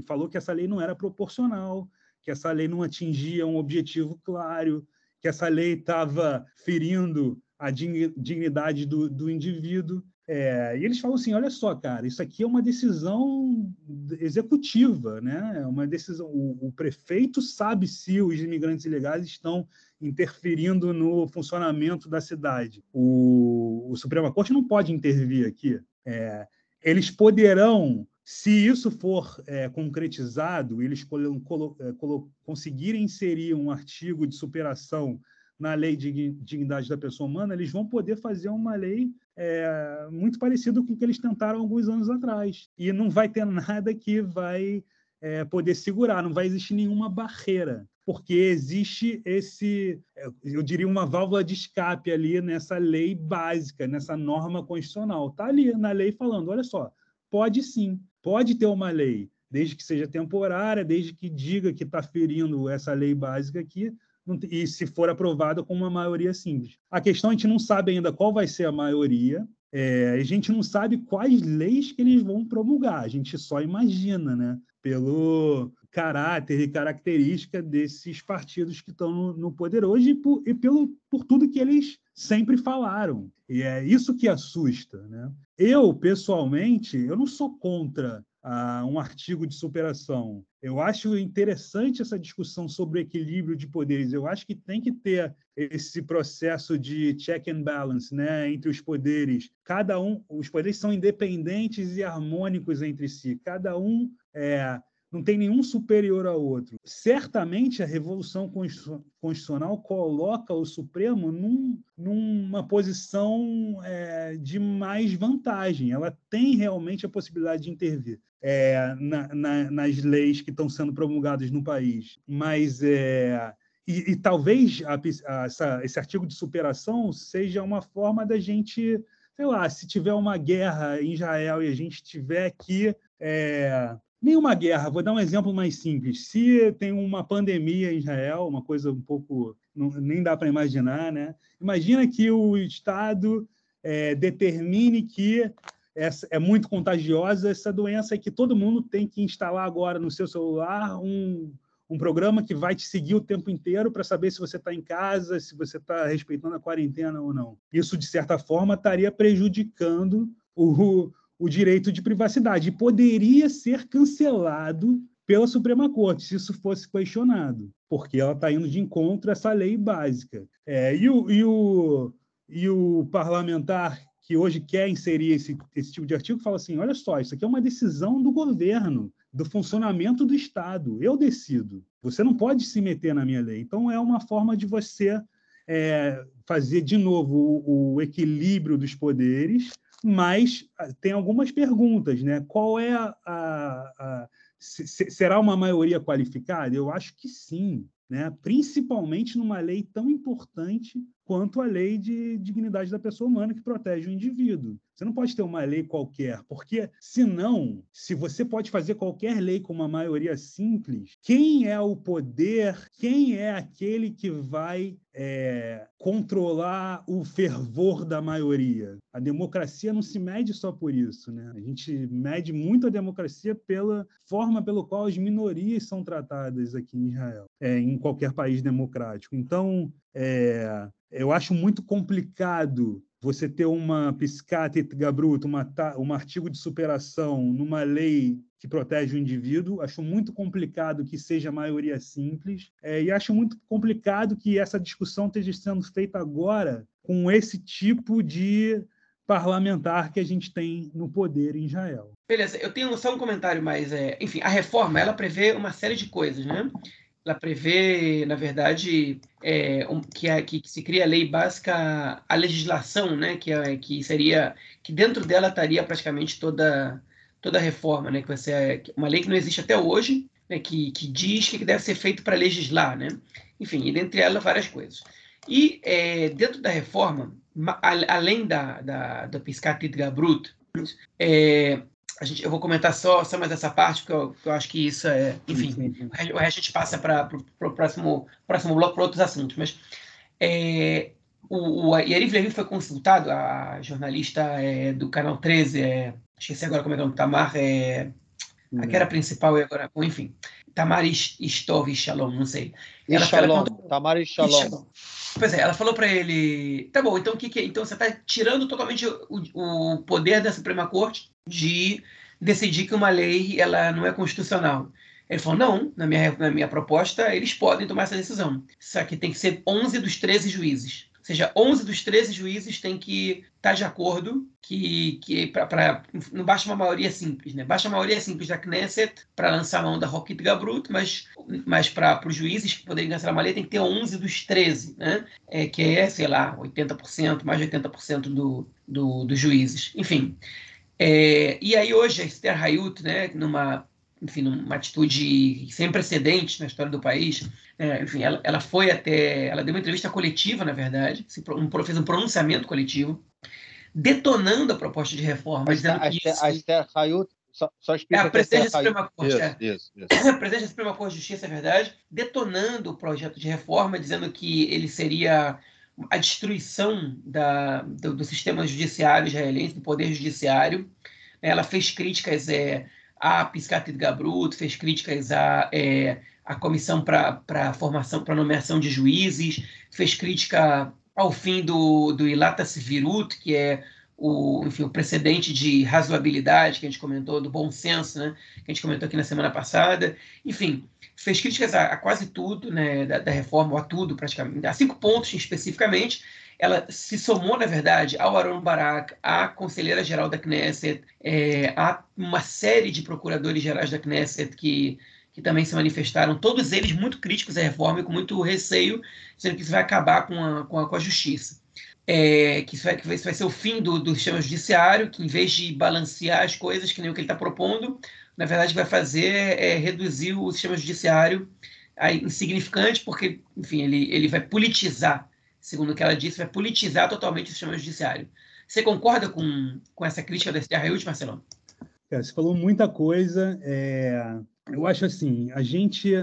falou que essa lei não era proporcional, que essa lei não atingia um objetivo claro, que essa lei estava ferindo a dignidade do, do indivíduo. É, e eles falam assim: olha só, cara, isso aqui é uma decisão executiva, né? É uma decisão. O, o, prefeito sabe se os imigrantes ilegais estão interferindo no funcionamento da cidade. O, o Suprema Corte não pode intervir aqui. É, eles poderão se isso for é, concretizado, eles é, conseguirem inserir um artigo de superação na lei de dignidade da pessoa humana, eles vão poder fazer uma lei é, muito parecida com o que eles tentaram alguns anos atrás. E não vai ter nada que vai é, poder segurar, não vai existir nenhuma barreira, porque existe esse, é, eu diria, uma válvula de escape ali nessa lei básica, nessa norma constitucional. Está ali na lei falando: olha só, pode sim, pode ter uma lei, desde que seja temporária, desde que diga que está ferindo essa lei básica aqui, e se for aprovada com uma maioria simples. A questão a gente não sabe ainda qual vai ser a maioria, é, a gente não sabe quais leis que eles vão promulgar, a gente só imagina, né? Pelo caráter e característica desses partidos que estão no, no poder hoje e, por, e pelo, por tudo que eles sempre falaram. E é isso que assusta, né? Eu, pessoalmente, eu não sou contra uh, um artigo de superação. Eu acho interessante essa discussão sobre o equilíbrio de poderes. Eu acho que tem que ter esse processo de check and balance, né, entre os poderes. Cada um, os poderes são independentes e harmônicos entre si. Cada um é, não tem nenhum superior ao outro. Certamente a Revolução Constitucional coloca o Supremo num, numa posição é, de mais vantagem. Ela tem realmente a possibilidade de intervir é, na, na, nas leis que estão sendo promulgadas no país. Mas é, e, e, talvez a, a, essa, esse artigo de superação seja uma forma da gente, sei lá, se tiver uma guerra em Israel e a gente tiver que é, Nenhuma guerra, vou dar um exemplo mais simples. Se tem uma pandemia em Israel, uma coisa um pouco. Não, nem dá para imaginar, né? Imagina que o Estado é, determine que essa, é muito contagiosa essa doença e que todo mundo tem que instalar agora no seu celular um, um programa que vai te seguir o tempo inteiro para saber se você está em casa, se você está respeitando a quarentena ou não. Isso, de certa forma, estaria prejudicando o, o direito de privacidade e poderia ser cancelado pela Suprema Corte se isso fosse questionado, porque ela está indo de encontro a essa lei básica. É, e, o, e, o, e o parlamentar que hoje quer inserir esse, esse tipo de artigo fala assim: olha só, isso aqui é uma decisão do governo, do funcionamento do Estado. Eu decido. Você não pode se meter na minha lei. Então, é uma forma de você é, fazer de novo o, o equilíbrio dos poderes mas ah, tem algumas perguntas, né? Qual é a, a, a se, será uma maioria qualificada? Eu acho que sim, né? Principalmente numa lei tão importante quanto a lei de dignidade da pessoa humana que protege o indivíduo. Você não pode ter uma lei qualquer, porque senão, se você pode fazer qualquer lei com uma maioria simples, quem é o poder, quem é aquele que vai é, controlar o fervor da maioria? A democracia não se mede só por isso, né? A gente mede muito a democracia pela forma pela qual as minorias são tratadas aqui em Israel, é, em qualquer país democrático. Então, é, eu acho muito complicado você ter uma piscata bruta, uma, um artigo de superação numa lei que protege o indivíduo. Acho muito complicado que seja maioria simples. É, e acho muito complicado que essa discussão esteja sendo feita agora com esse tipo de parlamentar que a gente tem no poder em Israel. Beleza, eu tenho só um comentário mais. É, enfim, a reforma ela prevê uma série de coisas, né? Ela prevê, na verdade, é, que, a, que, se cria a lei básica, a legislação, né, que, é, que seria, que dentro dela estaria praticamente toda, toda a reforma, né, que vai ser uma lei que não existe até hoje, né, que, que diz que deve ser feito para legislar, né, enfim, e dentre elas várias coisas. E é, dentro da reforma, além da, da, da Piscat Gabrut, É, a gente, eu vou comentar só, só mais essa parte, porque eu, eu acho que isso é. Enfim, o resto a gente passa para o próximo, próximo bloco para outros assuntos. Mas é, o, o Levin foi consultado, a jornalista é, do Canal 13, é, esqueci agora como é que é o nome, Tamar, é, a que era principal e agora, enfim, Tamar Istov Shalom, não sei. Ela, Shalom, Tamar Shalom. Pois é, ela falou para ele, tá bom, então o que, que é? Então você está tirando totalmente o, o poder da Suprema Corte de decidir que uma lei ela não é constitucional. Ele falou: não, na minha, na minha proposta, eles podem tomar essa decisão. Só que tem que ser 11 dos 13 juízes. Ou seja, 11 dos 13 juízes têm que estar de acordo que, que pra, pra, não basta uma maioria simples, né? Basta uma maioria simples da Knesset para lançar a mão da Roquit Gabrut, mas, mas para os juízes que poderem cancelar uma lei tem que ter 11 dos 13, né? É, que é, sei lá, 80%, mais de 80% do, do, dos juízes. Enfim, é, e aí hoje a Esther Hayut, né, numa, enfim, numa atitude sem precedentes na história do país, é, enfim, ela, ela, foi até, ela deu uma entrevista coletiva, na verdade, um, fez um pronunciamento coletivo, detonando a proposta de reforma, a dizendo a, que isso... A Esther Hayut só, só explica é, a presidente da Suprema Corte. Isso, é. isso, isso. A presidente da Suprema Corte de Justiça, é verdade, detonando o projeto de reforma, dizendo que ele seria a destruição da, do, do, sistema judiciário israelense, do poder judiciário. Ela fez críticas é, à Piscat de Gabrut, fez críticas à, é, à comissão para formação, para nomeação de juízes, fez crítica ao fim do, do Ilata Virut, que é o, enfim, o precedente de razoabilidade que a gente comentou, do bom senso, né, que a gente comentou aqui na semana passada. Enfim, fez críticas a, a quase tudo né, da, da, reforma, ou a tudo praticamente, a cinco pontos especificamente. Ela se somou, na verdade, ao Aaron Barak, à conselheira-geral da Knesset, é, a uma série de procuradores gerais da Knesset que, que também se manifestaram, todos eles muito críticos à reforma e com muito receio, dizendo que isso vai acabar com a, com a, com a justiça. É, que, isso vai, que isso vai ser o fim do, do sistema judiciário, que em vez de balancear as coisas, que nem o que ele está propondo, na verdade vai fazer é reduzir o sistema judiciário a insignificante, porque, enfim, ele, ele vai politizar, segundo o que ela disse, vai politizar totalmente o sistema judiciário. Você concorda com, com essa crítica da Esther Hayut, Marcelão? É, você falou muita coisa. É, eu acho assim, a gente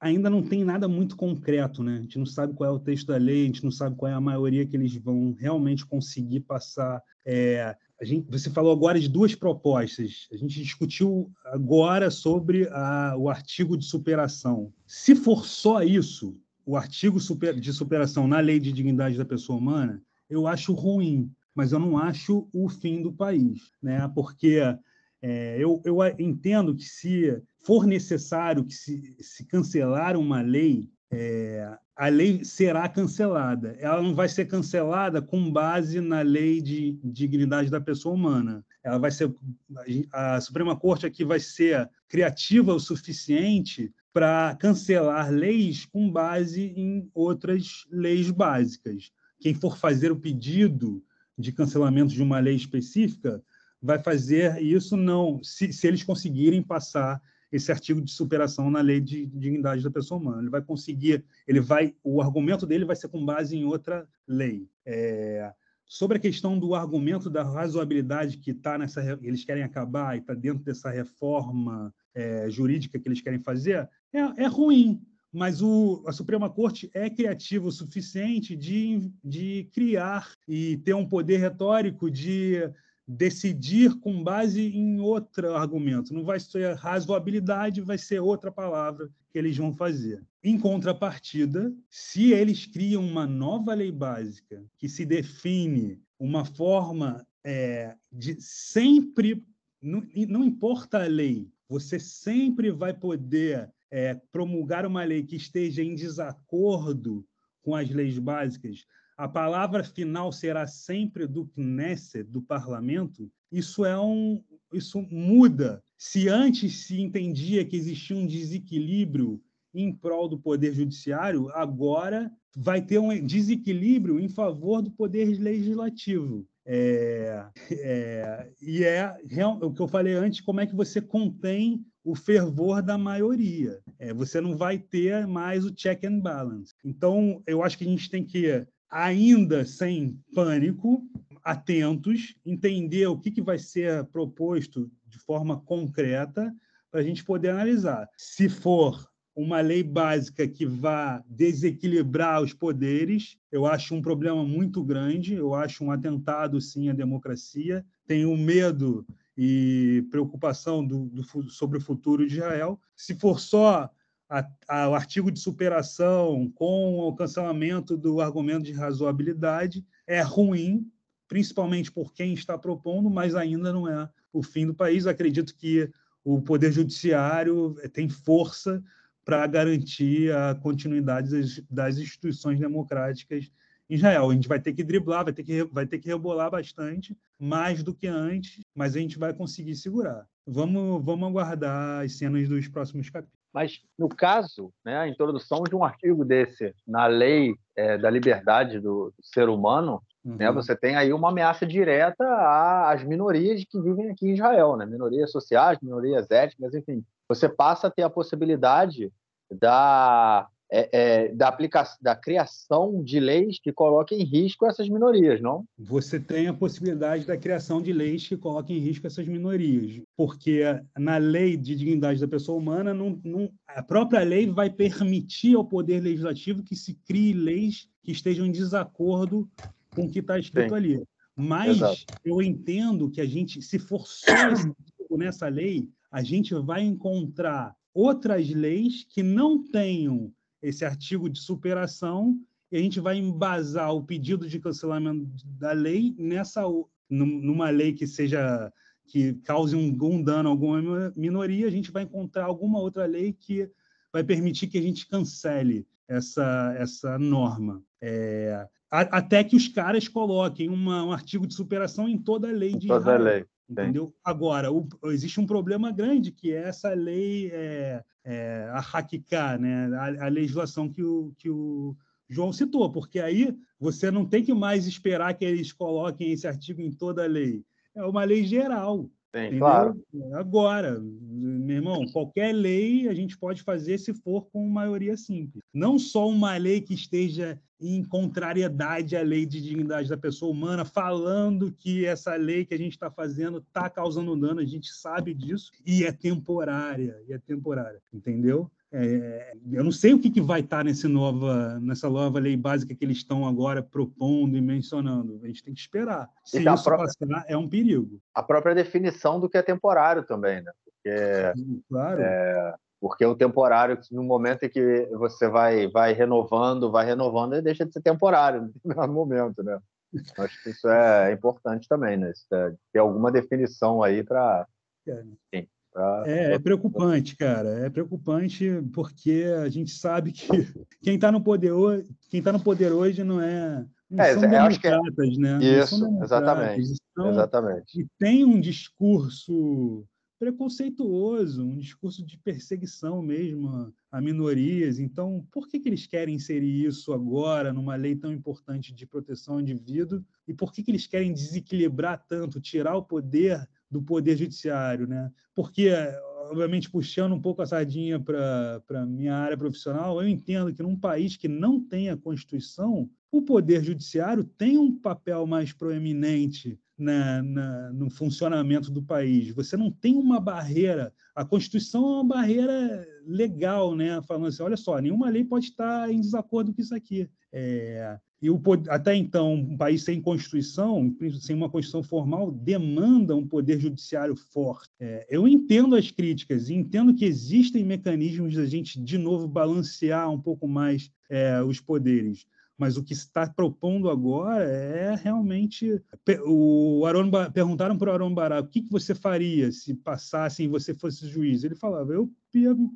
ainda não tem nada muito concreto, né? A gente não sabe qual é o texto da lei, a gente não sabe qual é a maioria que eles vão realmente conseguir passar. É, a gente, você falou agora de duas propostas. A gente discutiu agora sobre a, o artigo de superação. Se for só isso, o artigo super, de superação na lei de dignidade da pessoa humana, eu acho ruim, mas eu não acho o fim do país, né? Porque é, eu, eu entendo que se for necessário que se, se cancelar uma lei, é, a lei será cancelada. Ela não vai ser cancelada com base na lei de dignidade da pessoa humana. Ela vai ser a Suprema Corte aqui vai ser criativa o suficiente para cancelar leis com base em outras leis básicas. Quem for fazer o pedido de cancelamento de uma lei específica vai fazer isso não se, se eles conseguirem passar esse artigo de superação na lei de dignidade da pessoa humana. Ele vai conseguir, ele vai, o argumento dele vai ser com base em outra lei. É, sobre a questão do argumento da razoabilidade que está nessa, eles querem acabar e está dentro dessa reforma é, jurídica que eles querem fazer, é, é ruim. Mas o, a Suprema Corte é criativa o suficiente de, de criar e ter um poder retórico de decidir com base em outro argumento. Não vai ser razoabilidade, vai ser outra palavra que eles vão fazer. Em contrapartida, se eles criam uma nova lei básica que se define uma forma é, de sempre, não, não importa a lei, você sempre vai poder é, promulgar uma lei que esteja em desacordo com as leis básicas, a palavra final será sempre do Knesset, do parlamento, isso é um isso muda. Se antes se entendia que existia um desequilíbrio em prol do poder judiciário, agora vai ter um desequilíbrio em favor do poder legislativo. É, é, e é o que eu falei antes, como é que você contém o fervor da maioria. É, você não vai ter mais o check and balance. Então, eu acho que a gente tem que ainda sem pânico, atentos, entender o que, que vai ser proposto de forma concreta para a gente poder analisar. Se for uma lei básica que vá desequilibrar os poderes, eu acho um problema muito grande, eu acho um atentado, sim, à democracia. Tenho medo e preocupação do, do, sobre o futuro de Israel. Se for só a, a, o artigo de superação com o cancelamento do argumento de razoabilidade, é ruim, principalmente por quem está propondo, mas ainda não é o fim do país. Acredito que o Poder Judiciário tem força para garantir a continuidade das, das, instituições democráticas em Israel. A gente vai ter que driblar, vai ter que, vai ter que rebolar bastante, mais do que antes, mas a gente vai conseguir segurar. Vamos, vamos aguardar as cenas dos próximos capítulos. Mas, no caso, né, a introdução de um artigo desse na lei é, da liberdade do, do ser humano, né, uhum. né, você tem aí uma ameaça direta às minorias que vivem aqui em Israel, né? minorias sociais, minorias étnicas, enfim você passa a ter a possibilidade da, é, é, da, aplicação, da criação de leis que coloquem em risco essas minorias, não? Você tem a possibilidade da criação de leis que coloquem em risco essas minorias, porque na lei de dignidade da pessoa humana, não, não, a própria lei vai permitir ao Poder Legislativo que se crie leis que estejam em desacordo com o que está escrito Sim. ali. Mas Exato. eu entendo que a gente, se for só nessa lei, a gente vai encontrar outras leis que não tenham esse artigo de superação e a gente vai embasar o pedido de cancelamento da lei nessa numa lei que seja que cause um, um dano a alguma minoria, a gente vai encontrar alguma outra lei que vai permitir que a gente cancele essa, essa norma. É, até que os caras coloquem uma, um artigo de superação em toda a lei de toda Israel. lei. Entendeu? Sim. Agora, o, existe um problema grande, que é essa lei, é, é, a Hakika, né? A, a, legislação que o, que o João citou, porque aí você não tem que mais esperar que eles coloquem esse artigo em toda a lei. É uma lei geral. Sim, claro. Agora, meu irmão, qualquer lei a gente pode fazer se for com maioria simples. Não só uma lei que esteja em contrariedade à lei de dignidade da pessoa humana, falando que essa lei que a gente está fazendo está causando dano, a gente sabe disso, e é temporária, e é temporária, entendeu? É, eu não sei o que, que vai estar tá nesse nova, nessa nova lei básica que eles estão agora propondo e mencionando. A gente tem que esperar. Se então, isso própria, passar, é um perigo. A própria definição do que é temporário também, né? Porque, claro. É, porque o temporário, no momento em que você vai, vai renovando, vai renovando, ele deixa de ser temporário no momento, né? Acho que isso é importante também, né? Ter alguma definição aí para. É. É, é, preocupante, cara. É preocupante porque a gente sabe que quem está no poder hoje, quem tá no poder hoje não é. Não é, são democratas, que... né? Isso, exatamente. Então, exatamente. E tem um discurso preconceituoso, um discurso de perseguição mesmo a minorias. Então, por que, que eles querem inserir isso agora numa lei tão importante de proteção ao indivíduo? E por que, que eles querem desequilibrar tanto, tirar o poder do poder judiciário, né? Porque, obviamente, puxando um pouco a sardinha para a minha área profissional, eu entendo que num país que não tem a Constituição, o poder judiciário tem um papel mais proeminente na, na, no funcionamento do país. Você não tem uma barreira. A Constituição é uma barreira legal, né? Falando assim, olha só, nenhuma lei pode estar em desacordo com isso aqui. É, e o, até então, um país sem Constituição, sem uma Constituição formal, demanda um poder judiciário forte. É, eu entendo as críticas entendo que existem mecanismos da gente, de novo, balancear um pouco mais é, os poderes. Mas o que está propondo agora é realmente. O Aaron, perguntaram para o Aaron Bará o que, que você faria se passassem e você fosse juiz. Ele falava: eu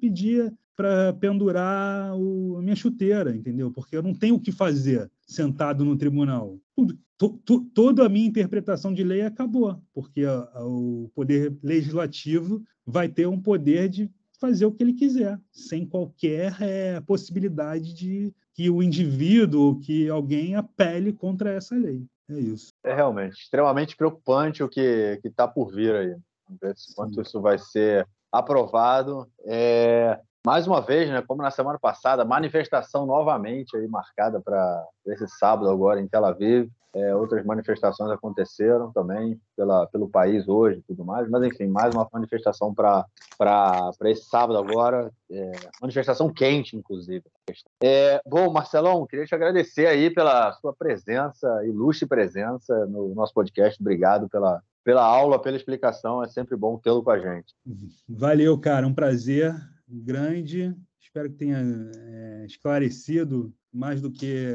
pedia para pendurar o, a minha chuteira, entendeu? Porque eu não tenho o que fazer sentado no tribunal. Tudo, to, to, toda a minha interpretação de lei acabou, porque o poder legislativo vai ter um poder de fazer o que ele quiser, sem qualquer é, possibilidade de que o indivíduo que alguém apele contra essa lei. É isso. É realmente extremamente preocupante o que está por vir aí. Vamos ver quanto isso vai ser aprovado. É, mais uma vez, né, como na semana passada, manifestação novamente aí marcada para esse sábado agora em Tel Aviv. É, outras manifestações aconteceram também pela, pelo país hoje e tudo mais, mas enfim, mais uma manifestação para esse sábado agora, é, manifestação quente, inclusive. É, bom, Marcelão, queria te agradecer aí pela sua presença, ilustre presença no nosso podcast. Obrigado pela, pela aula, pela explicação. É sempre bom tê-lo com a gente. Valeu, cara. Um prazer grande. Espero que tenha é, esclarecido mais do que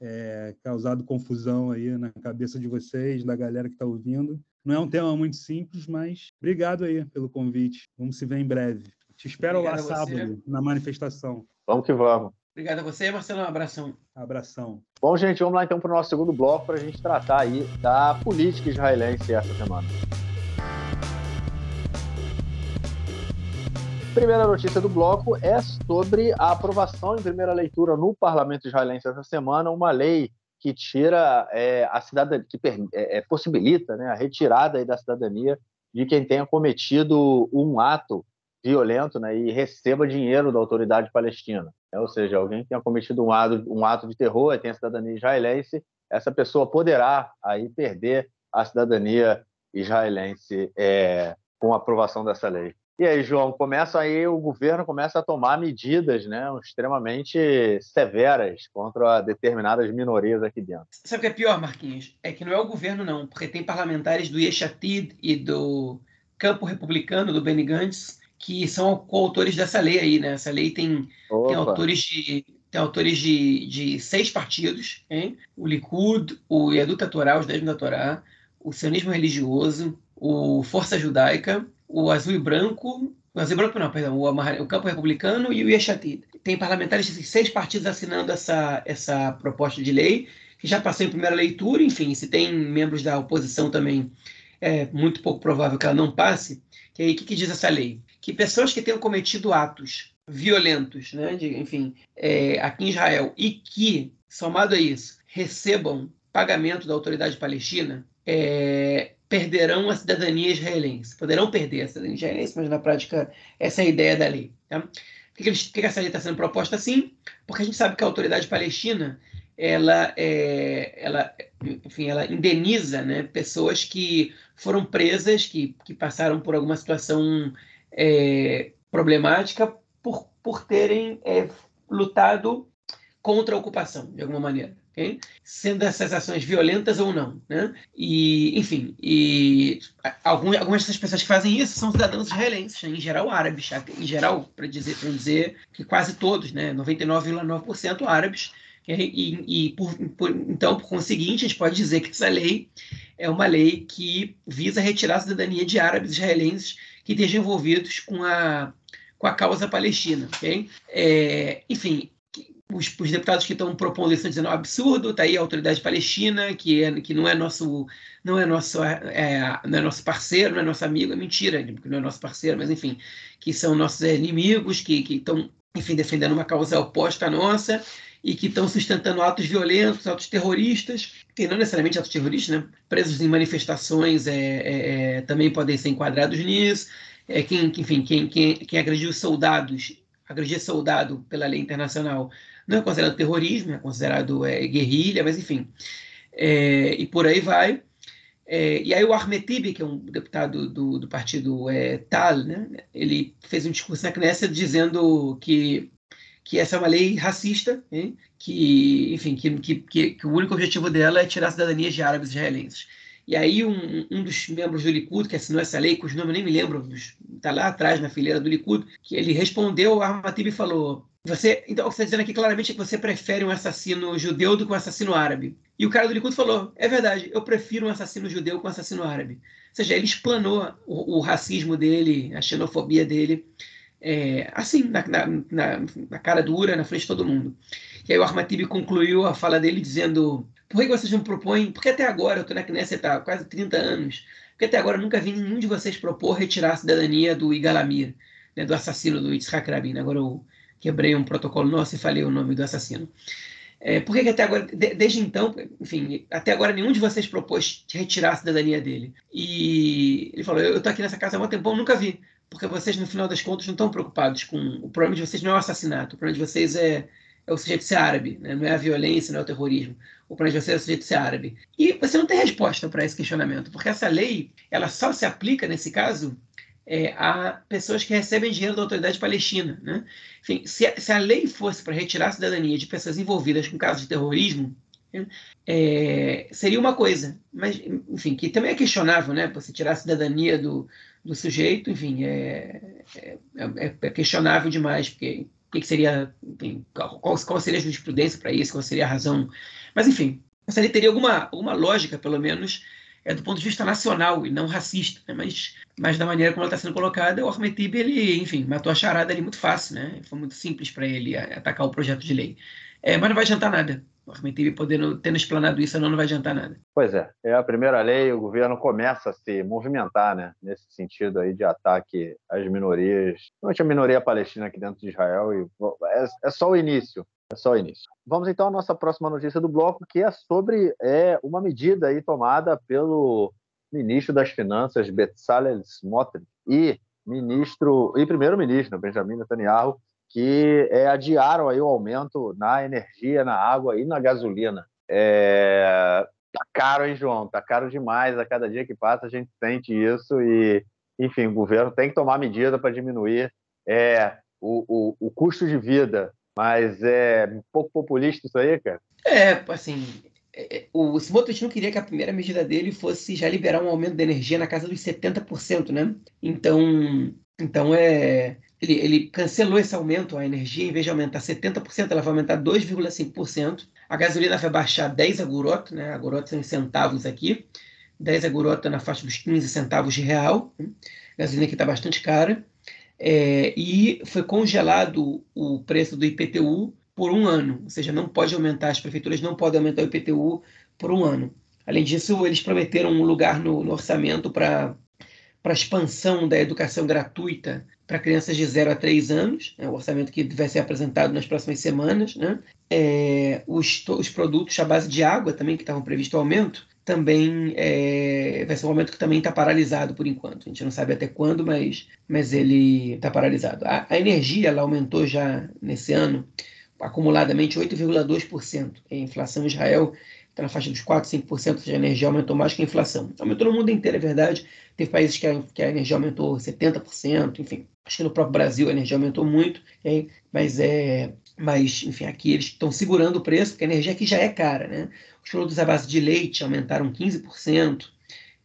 é, causado confusão aí na cabeça de vocês, da galera que está ouvindo. Não é um tema muito simples, mas obrigado aí pelo convite. Vamos se ver em breve. Te espero Obrigado lá sábado, na manifestação. Vamos que vamos. Obrigado a você, Marcelo. Um abração. Abração. Bom, gente, vamos lá então para o nosso segundo bloco para a gente tratar aí da política israelense essa semana. Primeira notícia do bloco é sobre a aprovação em primeira leitura no parlamento israelense essa semana, uma lei que tira é, a cidadania, que é, é, possibilita né, a retirada da cidadania de quem tenha cometido um ato violento né, e receba dinheiro da autoridade palestina. É, ou seja, alguém que tenha cometido um ato, um ato de terror e tenha cidadania israelense, essa pessoa poderá aí perder a cidadania israelense é, com a aprovação dessa lei. E aí, João, começa aí o governo começa a tomar medidas, né, extremamente severas contra determinadas minorias aqui dentro. Sabe o que é pior, Marquinhos? É que não é o governo não, porque tem parlamentares do Yeshatid e do campo republicano do Benny Gantz que são coautores dessa lei aí, né? Essa lei tem, tem autores de tem autores de, de seis partidos, hein? o Likud, o Yadut Torá, os Dez da Torá, o Sionismo Religioso, o Força Judaica, o azul e branco, o azul e branco não, perdão, o, o campo republicano e o Yeshatid. Tem parlamentares de seis partidos assinando essa, essa proposta de lei, que já passou em primeira leitura, enfim, se tem membros da oposição também, é muito pouco provável que ela não passe. Que aí, o que, que diz essa lei? Que pessoas que tenham cometido atos violentos, né, de, enfim, é, aqui em Israel, e que, somado a isso, recebam pagamento da autoridade palestina, é, perderão a cidadania israelense. Poderão perder a cidadania israelense, mas na prática essa é a ideia da lei. Tá? Por que, eles, que essa lei está sendo proposta assim? Porque a gente sabe que a autoridade palestina ela, é, ela, enfim, ela indeniza né, pessoas que foram presas, que, que passaram por alguma situação é, problemática por, por terem é, lutado contra a ocupação, de alguma maneira okay? sendo essas ações violentas ou não. Né? E, enfim, e algumas, algumas dessas pessoas que fazem isso são cidadãos israelenses, né? em geral árabes, em geral, para dizer, dizer que quase todos, né? 99,9% árabes. E, e, por, por, então, por conseguinte, a gente pode dizer que essa lei é uma lei que visa retirar a cidadania de árabes israelenses que estejam envolvidos com a, com a causa palestina. Okay? É, enfim, os, os, deputados que estão propondo isso estão dizendo um absurdo, está aí a autoridade palestina, que, é, que não é nosso não é nosso é, não é nosso parceiro, não é nosso amigo, é mentira, porque não é nosso parceiro, mas enfim, que são nossos inimigos, que estão, enfim, defendendo uma causa oposta à nossa e que estão sustentando atos violentos, atos terroristas, que não necessariamente atos terroristas, né? presos em manifestações é, é, é também podem ser enquadrados nisso, é, quem, enfim, quem, quem, quem agrediu soldados agredir soldado pela lei internacional não é considerado terrorismo, é considerado é, guerrilha, mas enfim. É, e por aí vai. É, e aí o Ahmed Tibi, que é um deputado do, do partido é, TAL, né, ele fez um discurso na Knesset dizendo que, que essa é uma lei racista, hein, que, enfim, que, que, que, o único objetivo dela é tirar a cidadania de árabes israelenses. E aí um, um dos membros do Likud, que assinou essa lei, cujo nome eu nem me lembro, está lá atrás na fileira do Likud, que ele respondeu ao Ahmed e falou você, então, você está dizendo aqui claramente que você prefere um assassino judeu do que um assassino árabe. E o cara do Likud falou: é verdade, eu prefiro um assassino judeu com um assassino árabe. Ou seja, ele explanou o, o racismo dele, a xenofobia dele, é, assim, na, na, na, na, cara dura, na frente de todo mundo. E aí o Ahmad concluiu a fala dele dizendo: por que vocês não propõem? Porque até agora, eu estou na Knesset há quase 30 anos, porque até agora eu nunca vi nenhum de vocês propor retirar a cidadania do Igalamir, né, do assassino do Yitzhak Rabin. Agora o quebrei um protocolo nosso e falei o nome do assassino. É, por que, que até agora, de, desde então, enfim, até agora nenhum de vocês propôs retirar a cidadania dele? E ele falou: Eu estou aqui nessa casa há um tempão, nunca vi. porque vocês, no final das contas, não estão preocupados com. O problema de vocês não é o assassinato, o problema de vocês é, é o sujeito ser árabe, né? não é a violência, não é o terrorismo. O problema de vocês é o sujeito ser árabe. E você não tem resposta para esse questionamento, porque essa lei ela só se aplica, nesse caso, é, a pessoas que recebem dinheiro da autoridade palestina. Né? Enfim, se a, se a lei fosse para retirar a cidadania de pessoas envolvidas com casos de terrorismo, é, seria uma coisa, mas, enfim, que também é questionável, né? Você tirar a cidadania do, do sujeito, enfim, é, é, é, é questionável demais, porque o que, seria, enfim, qual, qual seria a jurisprudência para isso, qual seria a razão. Mas, enfim, essa lei teria alguma, alguma lógica, pelo menos, é do ponto de vista nacional e não racista, né? mas, mas da maneira como ela está sendo colocada, o Ahmed Tibi, ele, enfim, matou a charada ali muito fácil, né? Foi muito simples para ele atacar o projeto de lei. É, mas não vai adiantar nada. O Ahmed Tibi podendo, tendo explanado isso, não, não vai adiantar nada. Pois é, é a primeira lei, o governo começa a se movimentar, né? Nesse sentido aí de ataque às minorias, não tinha minoria palestina aqui dentro de Israel, e é, é só o início. É só o início. Vamos então à nossa próxima notícia do bloco, que é sobre é, uma medida aí tomada pelo ministro das Finanças, Bezalel Smotrich, e ministro e primeiro-ministro, Benjamin Netanyahu, que é, adiaram aí o aumento na energia, na água e na gasolina. É, tá caro, hein, João? Tá caro demais. A cada dia que passa a gente sente isso e, enfim, o governo tem que tomar medida para diminuir é, o, o, o custo de vida mas é um pouco populista isso aí, cara. É, assim, é, é, o Smotrich não queria que a primeira medida dele fosse já liberar um aumento da energia na casa dos 70%, né? Então, então é, ele, ele cancelou esse aumento, a energia, em vez de aumentar 70%, ela vai aumentar 2,5%. A gasolina vai baixar 10 agurot, né? Agurot são centavos aqui. 10 agurot na faixa dos 15 centavos de real. A gasolina aqui está bastante cara. É, e foi congelado o preço do IPTU por um ano, ou seja, não pode aumentar, as prefeituras não podem aumentar o IPTU por um ano. Além disso, eles prometeram um lugar no, no orçamento para a expansão da educação gratuita para crianças de 0 a 3 anos, é o orçamento que vai ser apresentado nas próximas semanas. Né? É, os, os produtos à base de água também, que estavam previsto aumento, também é, vai ser um momento que também está paralisado por enquanto. A gente não sabe até quando, mas, mas ele está paralisado. A, a, energia ela aumentou já nesse ano, acumuladamente 8,2%. A inflação em Israel está na faixa dos 4, 5%, a energia aumentou mais que a inflação. Aumentou no mundo inteiro, é verdade. Teve países que a, que a energia aumentou 70%, enfim. Acho que no próprio Brasil a energia aumentou muito, mas é, mas enfim, aqui eles estão segurando o preço, porque a energia aqui já é cara, né? Os produtos à base de leite aumentaram 15%.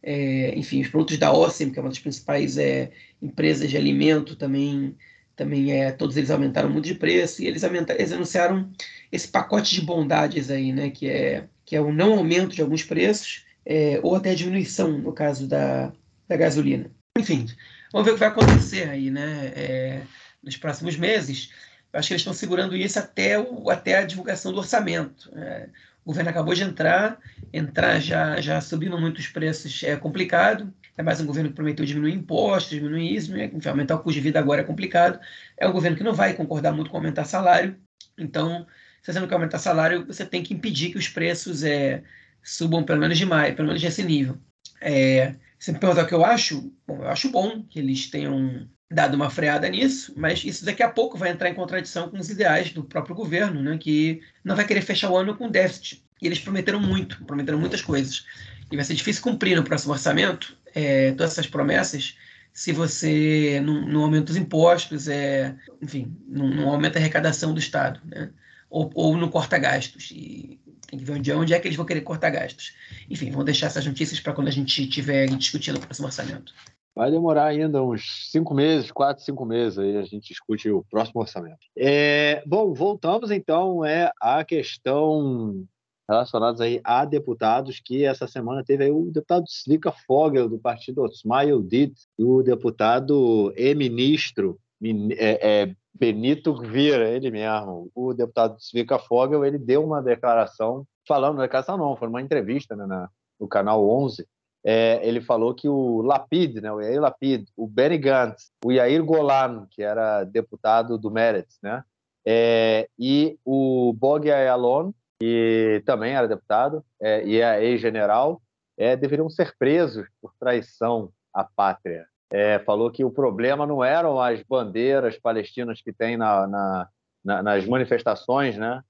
É, enfim, os produtos da Ossem, que é uma das principais é, empresas de alimento, também, também é, todos eles aumentaram muito de preço e eles, aumentaram, eles anunciaram esse pacote de bondades aí, né, que é, que é o não aumento de alguns preços é, ou até diminuição, no caso da, da gasolina. Enfim, vamos ver o que vai acontecer aí, né, é, nos próximos meses. Acho que eles estão segurando isso até, o, até a divulgação do orçamento. É, o governo acabou de entrar, entrar já, já subindo muitos preços é complicado. É mais um governo que prometeu diminuir impostos, diminuir isso, né? enfim, aumentar o custo de vida agora é complicado. É um governo que não vai concordar muito com aumentar salário. Então, se você não quer aumentar salário, você tem que impedir que os preços é, subam pelo menos de mais, pelo menos desse nível. É, você me perguntar o que eu acho? Bom, eu acho bom que eles tenham dado uma freada nisso, mas isso daqui a pouco vai entrar em contradição com os ideais do próprio governo, né, que não vai querer fechar o ano com déficit. E eles prometeram muito, prometeram muitas coisas. E vai ser difícil cumprir no próximo orçamento é, todas essas promessas se você não, não aumenta os impostos, é, enfim, não, não, aumenta a arrecadação do Estado, né? ou, ou não corta gastos. E tem que ver onde, onde é que eles vão querer cortar gastos. Enfim, vamos deixar essas notícias para quando a gente estiver discutindo o próximo orçamento. Vai demorar ainda uns cinco meses, quatro, cinco meses, aí a gente discute o próximo orçamento. É, bom, voltamos então é, à questão relacionada aí a deputados, que essa semana teve aí o deputado Svika Fogel, do partido Smile Did, e o deputado e ministro é, é, Benito Vira, ele mesmo, o deputado Svika Fogel, ele deu uma declaração, falando, declaração não, foi uma entrevista né, na, no canal 11, é, ele falou que o Lapid, né, o Yair Lapid, o Benny Gantz, o Yair Golan, que era deputado do Meretz, né, é, e o Bog Ayalon, que também era deputado é, e é ex-general, é, deveriam ser presos por traição à pátria. é, falou que o problema não eram as bandeiras palestinas que tem na, na, na, nas manifestações, né?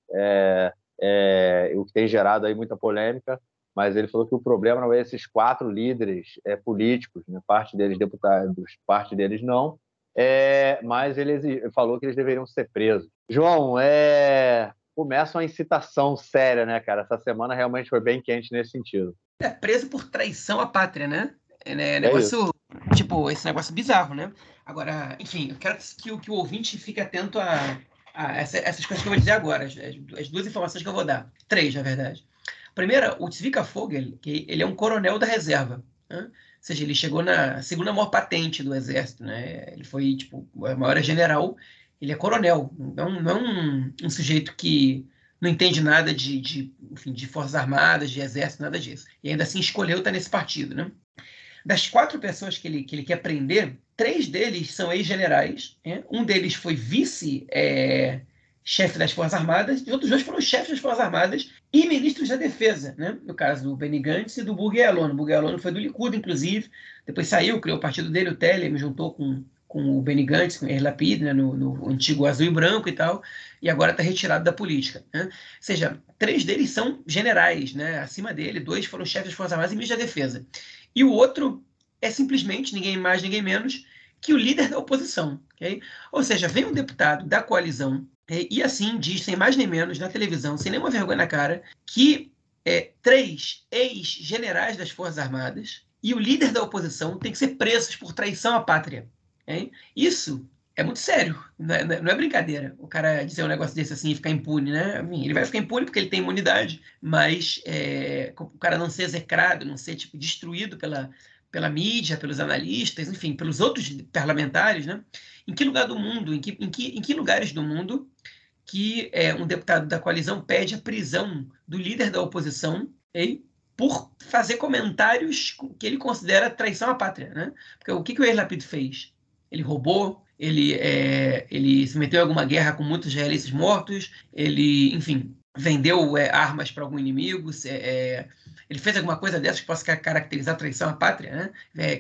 É, o que tem gerado aí muita polêmica, mas ele falou que o problema não é esses quatro líderes é, políticos, né? parte deles deputados, parte deles não, é, mas ele falou que eles deveriam ser presos. João, é, começa uma incitação séria, né, cara? Essa semana realmente foi bem quente nesse sentido. É, preso por traição à pátria, né? É, né, é negócio, tipo, esse negócio bizarro, né? Agora, enfim, eu quero que, que o ouvinte fique atento a, a essa, essas coisas que eu vou dizer agora, as, as, duas informações que eu vou dar. Três, na verdade. Primeira, o Tzvika Fogel, que ele é um coronel da reserva. Né? Ou seja, ele chegou na segunda maior patente do exército, né? Ele foi, tipo, a maior general, ele é coronel. Não, não é um, um sujeito que não entende nada de, de, enfim, de forças armadas, de exército, nada disso. E ainda assim escolheu estar nesse partido, né? Das quatro pessoas que ele, que ele quer prender, três deles são ex-generais. Né? Um deles foi vice é, chefe das Forças Armadas, e os outros dois foram chefes das Forças Armadas e ministros da Defesa, né? no caso do Benny Gantz e do Burger Alon. O Alon foi do Likud, inclusive, depois saiu, criou o partido dele, o Teller, me juntou com, com o Benny Gantz, com o Erlapid, né? no, no antigo azul e branco e tal, e agora está retirado da política. Né? Ou seja, três deles são generais, né? acima dele, dois foram chefes das Forças Armadas e ministros da Defesa. E o outro é simplesmente, ninguém mais, ninguém menos, que o líder da oposição. Okay? Ou seja, vem um deputado da coalizão é, e assim diz, sem mais nem menos, na televisão, sem nenhuma vergonha na cara, que é, três ex-generais das Forças Armadas e o líder da oposição têm que ser presos por traição à pátria. Okay? Isso é muito sério, não é, não é, brincadeira. O cara dizer um negócio desse assim e ficar impune, né? Ele vai ficar impune porque ele tem imunidade, mas é, o cara não ser execrado, não ser tipo, destruído pela, pela mídia, pelos analistas, enfim, pelos outros parlamentares, né? Em que lugar do mundo, em que, em que, em que lugares do mundo que é, um deputado da coalizão pede a prisão do líder da oposição hein, por fazer comentários que ele considera traição à pátria, né? Porque o que, que o Erlapid fez? Ele roubou, ele, é, ele se meteu em alguma guerra com muitos israelenses mortos, ele, enfim, vendeu é, armas para algum inimigo, é, é, ele fez alguma coisa dessas que possa caracterizar traição à pátria, né? É,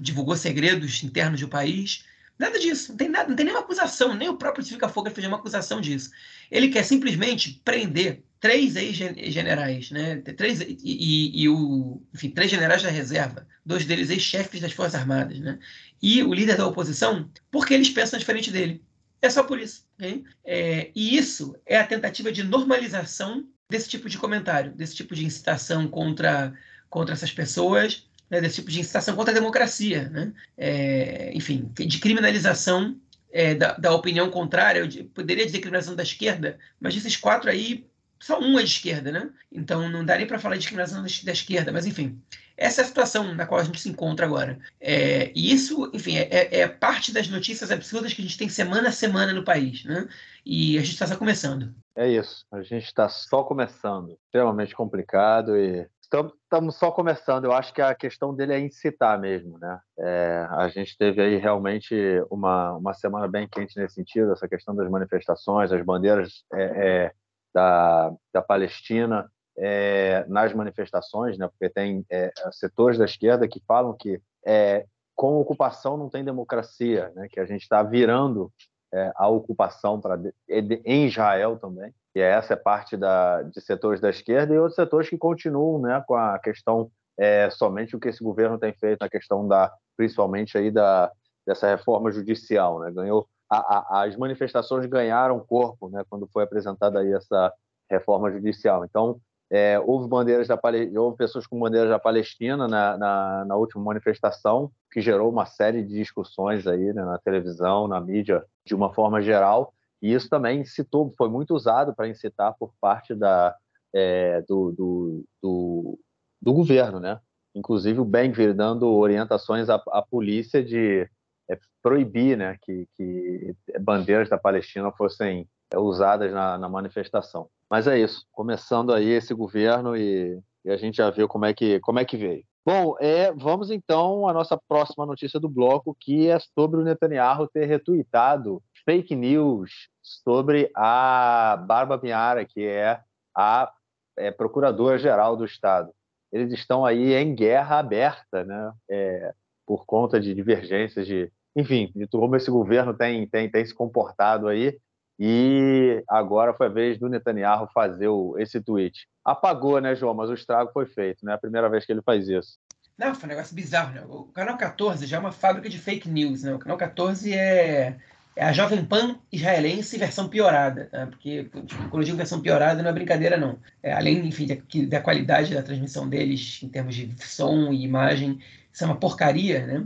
divulgou segredos internos do país. Nada disso, não tem nada, não tem nenhuma acusação, nem o próprio Civica Fogo fez uma acusação disso. Ele quer simplesmente prender três ex-generais, né? Três, e, e, e, o, enfim, três generais da reserva, dois deles ex-chefes das Forças Armadas, né? E o líder da oposição, porque eles pensam diferente dele. É só por isso. Okay? É, e isso é a tentativa de normalização desse tipo de comentário, desse tipo de incitação contra, contra essas pessoas, né? desse tipo de incitação contra a democracia, né? É, enfim, de criminalização é, da, da, opinião contrária. Eu poderia dizer criminalização da esquerda, mas esses quatro aí só um é de esquerda, né? Então não daria para falar de discriminação da, da, esquerda, mas enfim, essa é a situação na qual a gente se encontra agora. É, e isso, enfim, é, é, é, parte das notícias absurdas que a gente tem semana a semana no país, né? E a gente está só começando. É isso, a gente está só começando. Extremamente complicado e estamos só começando. Eu acho que a questão dele é incitar mesmo, né? É, a gente teve aí realmente uma, uma semana bem quente nesse sentido, essa questão das manifestações, as bandeiras é, é, da, da Palestina é, nas manifestações, né? porque tem é, setores da esquerda que falam que é, com ocupação não tem democracia, né? que a gente está virando é, a ocupação para em Israel também, e essa é parte da, de setores da esquerda e outros setores que continuam né, com a questão é, somente o que esse governo tem feito na questão da, principalmente aí da, dessa reforma judicial, né? ganhou a, a, as manifestações ganharam corpo, né, quando foi apresentada aí essa reforma judicial. Então, é, houve bandeiras da houve pessoas com bandeiras da Palestina na, na, na, última manifestação, que gerou uma série de discussões aí né, na televisão, na mídia, de uma forma geral. E isso também incitou, foi muito usado para incitar por parte da, é, do, do, do, do, governo, né? Inclusive o Ben-Gvir dando orientações à, à polícia de é, proibir, né, que, que bandeiras da Palestina fossem é, usadas na, na manifestação. Mas é isso, começando aí esse governo e, e, a gente já viu como é que, como é que veio. Bom, é, vamos então à nossa próxima notícia do bloco, que é sobre o Netanyahu ter retuitado fake news sobre a Barba Miara, que é a é, Procuradora-Geral do Estado. Eles estão aí em guerra aberta, né? É, por conta de divergências de, enfim, como esse governo tem, tem, tem se comportado aí. E agora foi a vez do Netanyahu fazer o, esse tweet. Apagou, né, João? Mas o estrago foi feito, né? É a primeira vez que ele faz isso. Não, foi um negócio bizarro, né? O Canal 14 já é uma fábrica de fake news, né? O Canal 14 é, é a Jovem Pan israelense versão piorada, né? Porque, tipo, quando eu digo versão piorada, não é brincadeira, não. É, além, enfim, da, da qualidade da transmissão deles, em termos de som e imagem, isso é uma porcaria, né?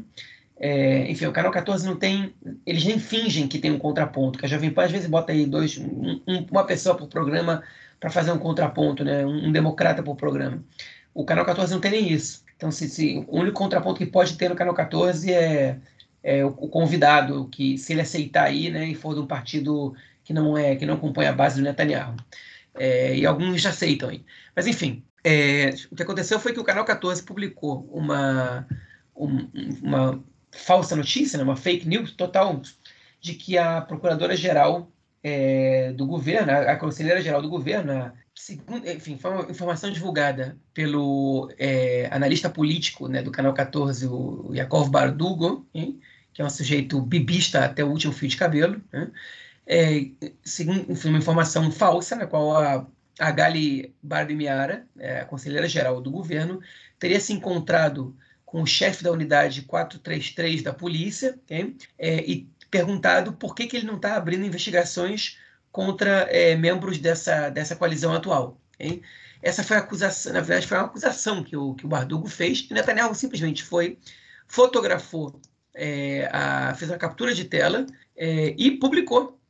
É, enfim, o canal 14 não tem. Eles nem fingem que tem um contraponto, que a Jovem Pan às vezes bota aí dois, um, uma pessoa por programa para fazer um contraponto, né? Um, democrata por programa. O canal 14 não tem nem isso. Então, se, se, o único contraponto que pode ter no canal 14 é, é o, o, convidado, que se ele aceitar aí, né, e for de um partido que não é que não acompanha a base do Netanyahu. É, e alguns já aceitam aí. Mas enfim, é, o que aconteceu foi que o canal 14 publicou uma, um, uma falsa notícia, né, uma fake news total, de que a procuradora-geral é, do governo, a, a conselheira-geral do governo, a, segundo, enfim, foi uma informação divulgada pelo é, analista político né, do Canal 14, o Yakov Bardugo, hein, que é um sujeito bibista até o último fio de cabelo, né, é, segundo, enfim, uma informação falsa, na qual a, a Gali Bardemiara, é, a conselheira-geral do governo, teria se encontrado com o chefe da unidade 433 da polícia okay? é, e perguntado por que, que ele não está abrindo investigações contra é, membros dessa, dessa coalizão atual. Okay? Essa foi a acusação, na verdade, foi uma acusação que o, que o Bardugo fez, e Netanyahu simplesmente foi, fotografou, é, a, fez uma captura de tela é, e publicou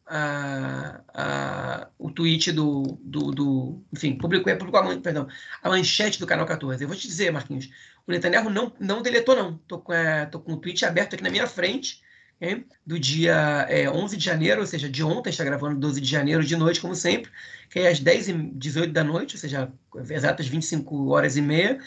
o tweet do, do, do, Enfim, publicou, publicou a, perdão, a manchete do canal 14. Eu vou te dizer, Marquinhos, o Netanyahu não, não deletou, não. Estou com, é, tô com o tweet aberto aqui na minha frente, okay? do dia é, 11 de janeiro, ou seja, de ontem, está gravando 12 de janeiro de noite, como sempre, que é às 10 e 18 da noite, ou seja, exatas 25 horas e meia.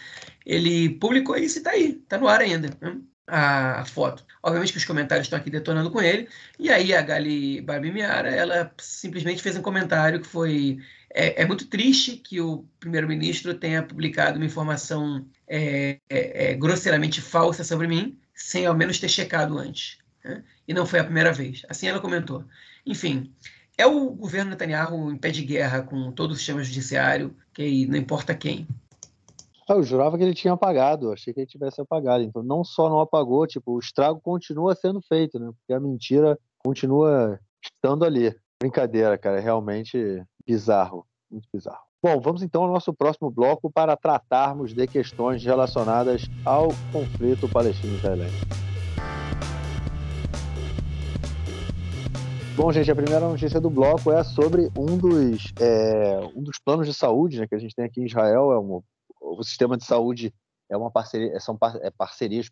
Ele publicou isso e está aí, está no ar ainda. Né? A foto. Obviamente que os comentários estão aqui detonando com ele. E aí a Gali Barbimiara, ela simplesmente fez um comentário que foi é, é muito triste que o primeiro-ministro tenha publicado uma informação é, é, é, grosseiramente falsa sobre mim, sem ao menos ter checado antes. Né? E não foi a primeira vez. Assim ela comentou. Enfim, é o governo Netanyahu em pé de guerra com todo o sistema judiciário, que não importa quem. Ah, eu jurava que ele tinha apagado, achei que ele tivesse apagado. Então, não só não apagou, tipo, o estrago continua sendo feito, né? Porque a mentira continua estando ali. Brincadeira, cara, é realmente bizarro, muito bizarro. Bom, vamos então ao nosso próximo bloco para tratarmos de questões relacionadas ao conflito palestino-israelense. Bom, gente, a primeira notícia do bloco é sobre um dos, é, um dos planos de saúde né, que a gente tem aqui em Israel. É um, o sistema de saúde é uma parceria, são é parcerias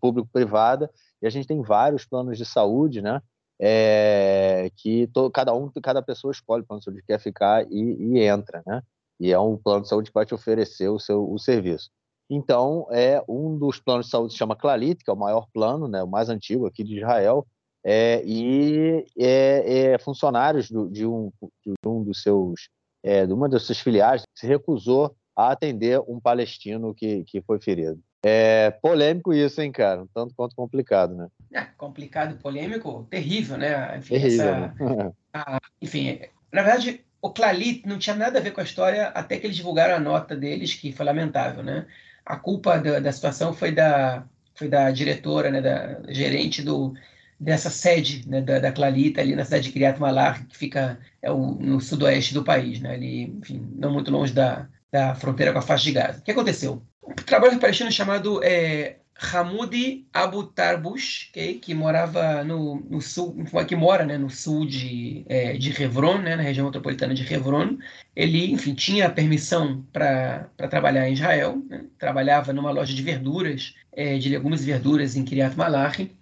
público-privada e a gente tem vários planos de saúde, né? é, que to, cada um, cada pessoa escolhe o plano de saúde que quer ficar e, e, entra, né? E é um plano de saúde que vai te oferecer o seu o serviço. Então, é um dos planos de saúde se chama Clalit, que é o maior plano, né, o mais antigo aqui de Israel, é, e é, é funcionários do, de, um, de um dos seus, é, de uma das suas filiais se recusou a atender um palestino que, que foi ferido. É polêmico isso, hein, cara? Tanto quanto complicado, né? É, complicado e polêmico, terrível, né? Enfim, terrível, essa, né? a, enfim, na verdade, o Clalit não tinha nada a ver com a história até que eles divulgaram a nota deles, que foi lamentável, né? A culpa da, da situação foi da, foi da diretora, né, da gerente do, dessa sede né, da, da Clarita ali na cidade de Kiryat Malar, que fica é o, no sudoeste do país, né, ali, enfim, não muito longe da, da fronteira com a faixa de Gaza. O que aconteceu? Um trabalhador palestino chamado é, Hamoudi Abu Tarbush, okay, que morava no, no, sul, que mora né, no sul de, é, de Hebron, né, na região metropolitana de Hebron. Ele, enfim, tinha permissão para trabalhar em Israel, né, trabalhava numa loja de verduras, é, de legumes e verduras em Kiryat Malachi,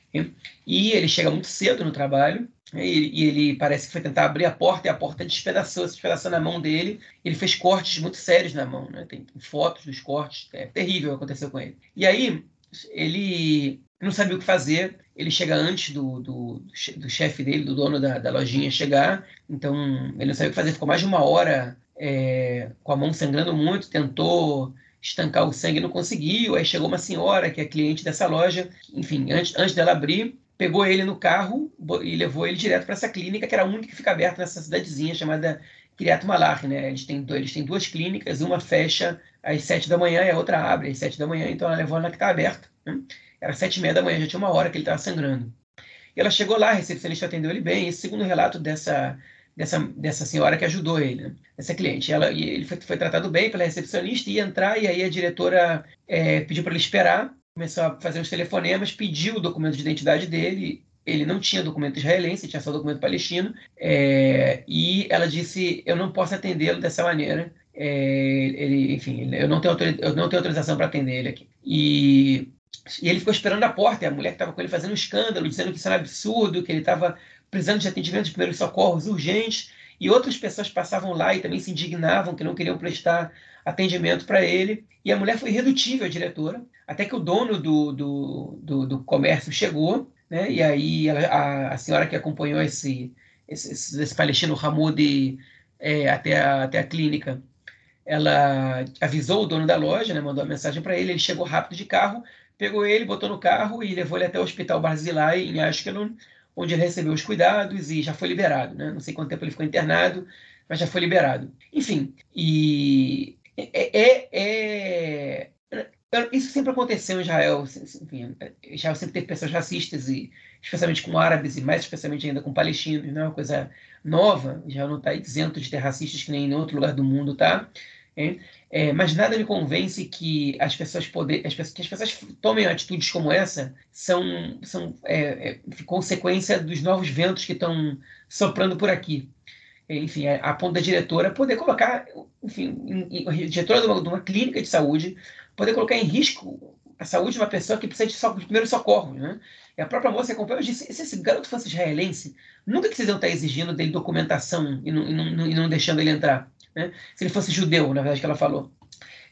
e ele chega muito cedo no trabalho, e, ele parece que foi tentar abrir a porta e a porta despedaçou, se despedaçou na mão dele. Ele fez cortes muito sérios na mão, né? Tem fotos dos cortes, é terrível o que aconteceu com ele. E aí, ele não sabia o que fazer. Ele chega antes do, do, do chefe dele, do dono da, da, lojinha, chegar. Então, ele não sabia o que fazer. Ficou mais de uma hora é, com a mão sangrando muito, tentou estancar o sangue não conseguiu. Aí chegou uma senhora que é cliente dessa loja, enfim, antes, antes dela abrir, pegou ele no carro e levou ele direto para essa clínica, que era a única que fica aberta nessa cidadezinha chamada Kiryat Malach, né? Eles têm, eles têm duas clínicas, uma fecha às sete da manhã e a outra abre às sete da manhã, então ela levou na que está aberta. Né? Era sete e meia da manhã, já tinha uma hora que ele estava sangrando. E ela chegou lá, a recepcionista atendeu ele bem, esse segundo relato dessa, dessa, dessa senhora que ajudou ele, né? essa cliente. Ela, e ele foi, foi, tratado bem pela recepcionista, ia entrar, e aí a diretora é, pediu para ele esperar, começou a fazer uns telefonemas, pediu o documento de identidade dele, ele não tinha documento israelense, tinha só documento palestino, é, e ela disse, eu não posso atendê-lo dessa maneira, é, ele, enfim, eu não tenho, eu não tenho autorização para atender ele aqui. E, e, ele ficou esperando a porta, e a mulher que estava com ele fazendo um escândalo, dizendo que isso era absurdo, que ele estava precisando de atendimento de primeiros socorros urgentes, e outras pessoas passavam lá e também se indignavam, que não queriam prestar atendimento para ele, e a mulher foi irredutível, a diretora, até que o dono do, do, do, do comércio chegou, né, e aí a, a senhora que acompanhou esse, esse, esse palestino Hamoud é, até, a, até a clínica, ela avisou o dono da loja, né, mandou uma mensagem para ele, ele chegou rápido de carro, pegou ele, botou no carro e levou ele até o hospital Barzilai, em Ashkelon, onde ele recebeu os cuidados e já foi liberado. Né? Não sei quanto tempo ele ficou internado, mas já foi liberado. Enfim, e é, é, é, é isso sempre aconteceu em Israel. Enfim, Israel sempre teve pessoas racistas, e, especialmente com árabes e mais especialmente ainda com palestinos. Não é uma coisa nova. Israel não está isento de ter racistas que nem em outro lugar do mundo, tá? É, mas nada me convence que as pessoas poder, as que as pessoas tomem atitudes como essa são, são é, é, consequência dos novos ventos que estão soprando por aqui. Enfim, a, a ponto da diretora poder colocar, enfim, em, em, diretora de uma, de uma, clínica de saúde, poder colocar em risco a saúde de uma pessoa que precisa de, so, de primeiros socorros, né? E a própria moça acompanhou disse: se esse garoto fosse israelense, nunca que vocês iam estar exigindo dele documentação e não, e não, e não deixando ele entrar. Né? Se ele fosse judeu, na verdade, que ela falou.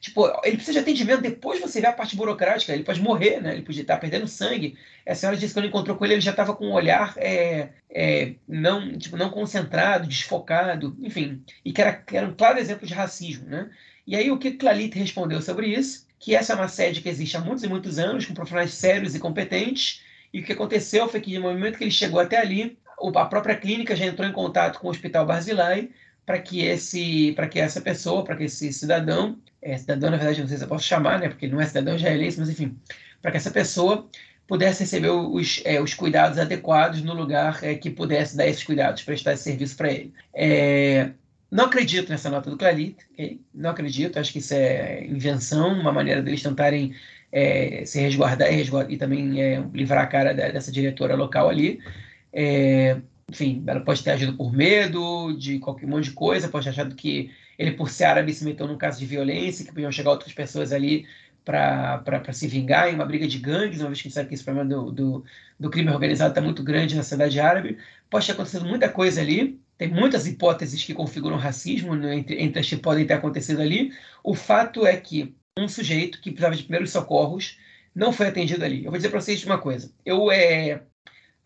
Tipo, ele precisa de atendimento, depois você vê a parte burocrática, ele pode morrer, né? Ele podia estar perdendo sangue. A senhora disse que quando encontrou com ele, ele já estava com um olhar é, é, não, tipo, não concentrado, desfocado, enfim. E que era, que era um claro exemplo de racismo, né? E aí o que Clalit respondeu sobre isso? Que essa é uma sede que existe há muitos e muitos anos, com profissionais sérios e competentes, e o que aconteceu foi que no momento que ele chegou até ali, a própria clínica já entrou em contato com o Hospital Barzilai para que esse, para que essa pessoa, para que esse cidadão, é, cidadão na verdade não sei se eu posso chamar, né, porque ele não é cidadão israelense, mas enfim, para que essa pessoa pudesse receber os, é, os cuidados adequados no lugar é, que pudesse dar esses cuidados, prestar esse serviço para ele. É, não acredito nessa nota do Clalit, okay? não acredito, acho que isso é invenção, uma maneira deles tentarem é, se resguardar resguardar, e também é, livrar a cara dessa diretora local ali. Enfim, ela pode ter agido por medo de qualquer monte de coisa, pode ter achado que ele, por ser árabe, se meteu num caso de violência, que podiam chegar outras pessoas ali para se vingar em uma briga de gangues, uma vez que a gente sabe que esse problema do, do, do crime organizado está muito grande na cidade árabe. Pode ter acontecido muita coisa ali, tem muitas hipóteses que configuram racismo né, entre, entre as que podem ter acontecido ali. O fato é que um sujeito que precisava de primeiros socorros não foi atendido ali. Eu vou dizer para vocês uma coisa. Eu é,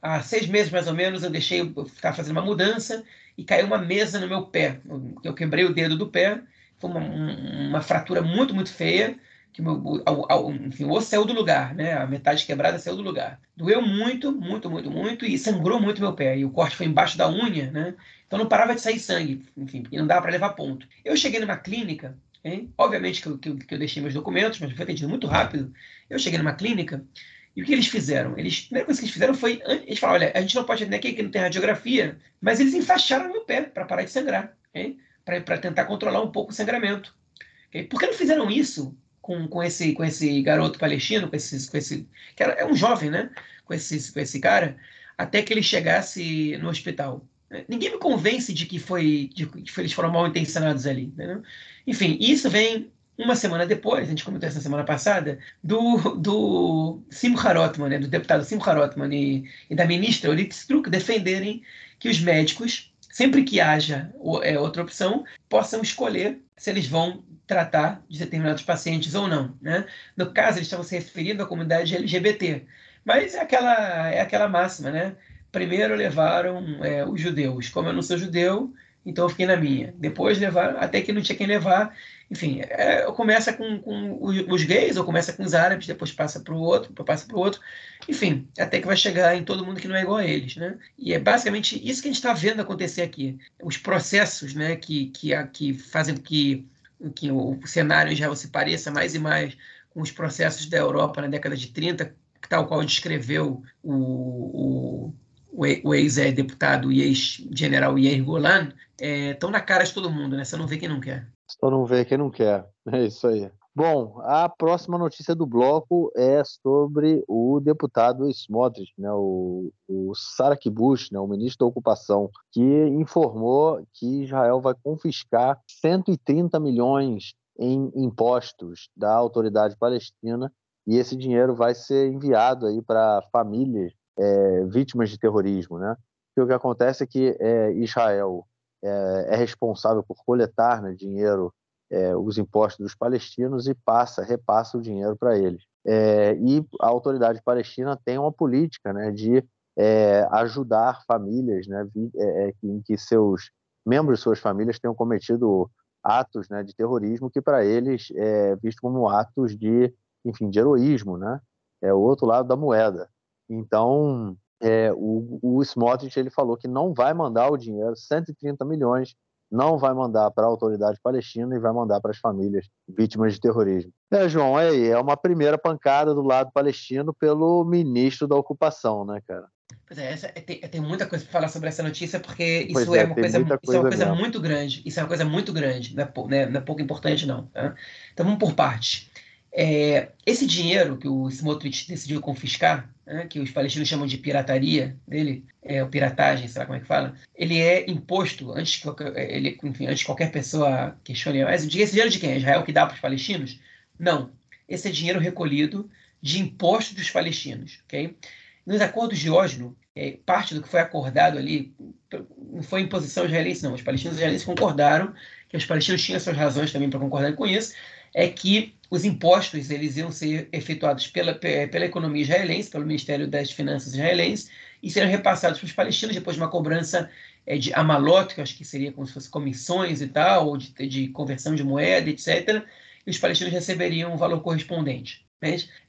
há seis meses mais ou menos, eu deixei, estava fazendo uma mudança e caiu uma mesa no meu pé. Eu, quebrei o dedo do pé, foi uma, uma fratura muito, muito feia, que meu, enfim, o osso saiu do lugar, né? A metade quebrada saiu do lugar. Doeu muito, muito, muito, muito e sangrou muito meu pé. E o corte foi embaixo da unha, né? Então não parava de sair sangue, enfim, e não dava para levar ponto. Eu cheguei numa clínica, hein? obviamente que eu, que eu deixei meus documentos, mas foi atendido muito rápido. Eu cheguei numa clínica e o que eles fizeram? Eles, a primeira coisa que eles fizeram foi. Eles falaram: olha, a gente não pode atender aqui que não tem radiografia, mas eles enfaixaram meu pé para parar de sangrar, okay? para tentar controlar um pouco o sangramento. Okay? Por que não fizeram isso com, com, esse, com esse garoto palestino, com esse, com esse. que era, é um jovem, né? Com esse, com esse cara, até que ele chegasse no hospital? Ninguém me convence de que foi de que eles foram mal intencionados ali. Entendeu? Enfim, isso vem uma semana depois, a gente comentou essa semana passada, do, do Simcha Rotman, né, do deputado Simcha Rotman e, e da ministra Orit Struk defenderem que os médicos, sempre que haja é, outra opção, possam escolher se eles vão tratar de determinados pacientes ou não. Né? No caso, eles estavam se referindo à comunidade LGBT. Mas é aquela, é aquela máxima, né? Primeiro levaram é, os judeus. Como eu não sou judeu, então eu fiquei na minha. Depois levar, até que não tinha quem levar. Enfim, é, começa com, com, os gays, ou começa com os árabes, depois passa para o outro, passa para o outro. Enfim, até que vai chegar em todo mundo que não é igual a eles, né? E é basicamente isso que a gente está vendo acontecer aqui. Os processos, né, que, que, que fazem que, que o cenário já se pareça mais e mais com os processos da Europa na década de 30, tal qual descreveu o, o o ex-deputado e ex-general Yair Golan, estão é, na cara de todo mundo, né? Você não vê quem não quer. Só não vê quem não quer. É isso aí. Bom, a próxima notícia do bloco é sobre o deputado Smotrich, né, o, o Sarak Bush, né, o ministro da Ocupação, que informou que Israel vai confiscar 130 milhões em impostos da autoridade palestina e esse dinheiro vai ser enviado aí para famílias é, vítimas de terrorismo, né? o que acontece é que é, Israel é, é, responsável por coletar né, dinheiro, é, os impostos dos palestinos e passa, repassa o dinheiro para eles. É, e a autoridade palestina tem uma política né, de é, ajudar famílias né, em que seus membros de suas famílias tenham cometido atos né, de terrorismo que para eles é visto como atos de, enfim, de heroísmo, né? É o outro lado da moeda. Então, é, o, o Smotrich ele falou que não vai mandar o dinheiro, 130 milhões, não vai mandar para a autoridade palestina e vai mandar para as famílias vítimas de terrorismo. É, João, é, é uma primeira pancada do lado palestino pelo ministro da ocupação, né, cara? Pois é, essa, é, tem, tem, muita coisa para falar sobre essa notícia, porque isso é, é, uma coisa, coisa, isso é uma coisa muito grande. Isso é uma coisa muito grande, não é, né, não é pouco importante, não. Tá? Então vamos por parte. É, esse dinheiro que o Smotrich decidiu confiscar, né, que os palestinos chamam de pirataria dele, é, ou piratagem, sei lá como é que fala, ele é imposto antes que qualquer, ele, enfim, antes que qualquer pessoa questione. Mas esse dinheiro de quem? É Israel que dá para os palestinos? Não. Esse é dinheiro recolhido de impostos dos palestinos. Nos acordos de Oslo, é, parte do que foi acordado ali não foi imposição israelense, não. Os palestinos israelenses concordaram que os palestinos tinham suas razões também para concordar com isso, é que os impostos eles iam ser efetuados pela, pela economia israelense, pelo Ministério das Finanças israelense, e seriam repassados para os palestinos depois de uma cobrança é, de amalot, que eu acho que seria como se fosse comissões e tal, ou de, de conversão de moeda, etc., e os palestinos receberiam o valor correspondente.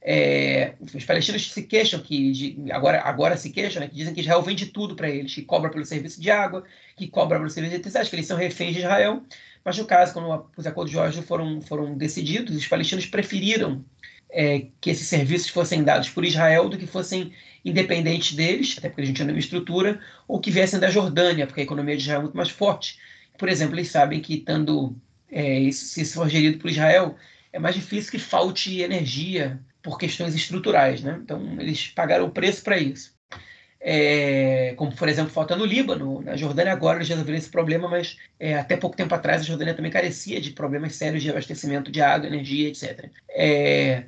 É, os palestinos se queixam que agora agora se queixam, né, que dizem que Israel vende tudo para eles, que cobra pelo serviço de água, que cobra pelo serviço de eletricidade, que eles são reféns de Israel mas no caso, quando os acordos de Oslo foram, foram decididos, os palestinos preferiram é, que esses serviços fossem dados por Israel do que fossem independentes deles, até porque a gente tinha uma estrutura, ou que viessem da Jordânia, porque a economia de Israel é muito mais forte. Por exemplo, eles sabem que, estando, é, isso, se isso for gerido por Israel, é mais difícil que falte energia por questões estruturais. Né? Então, eles pagaram o preço para isso é, como por exemplo falta no Líbano, na Jordânia agora eles resolveram esse problema, mas é, até pouco tempo atrás a Jordânia também carecia de problemas sérios de abastecimento de água, energia, etc. É...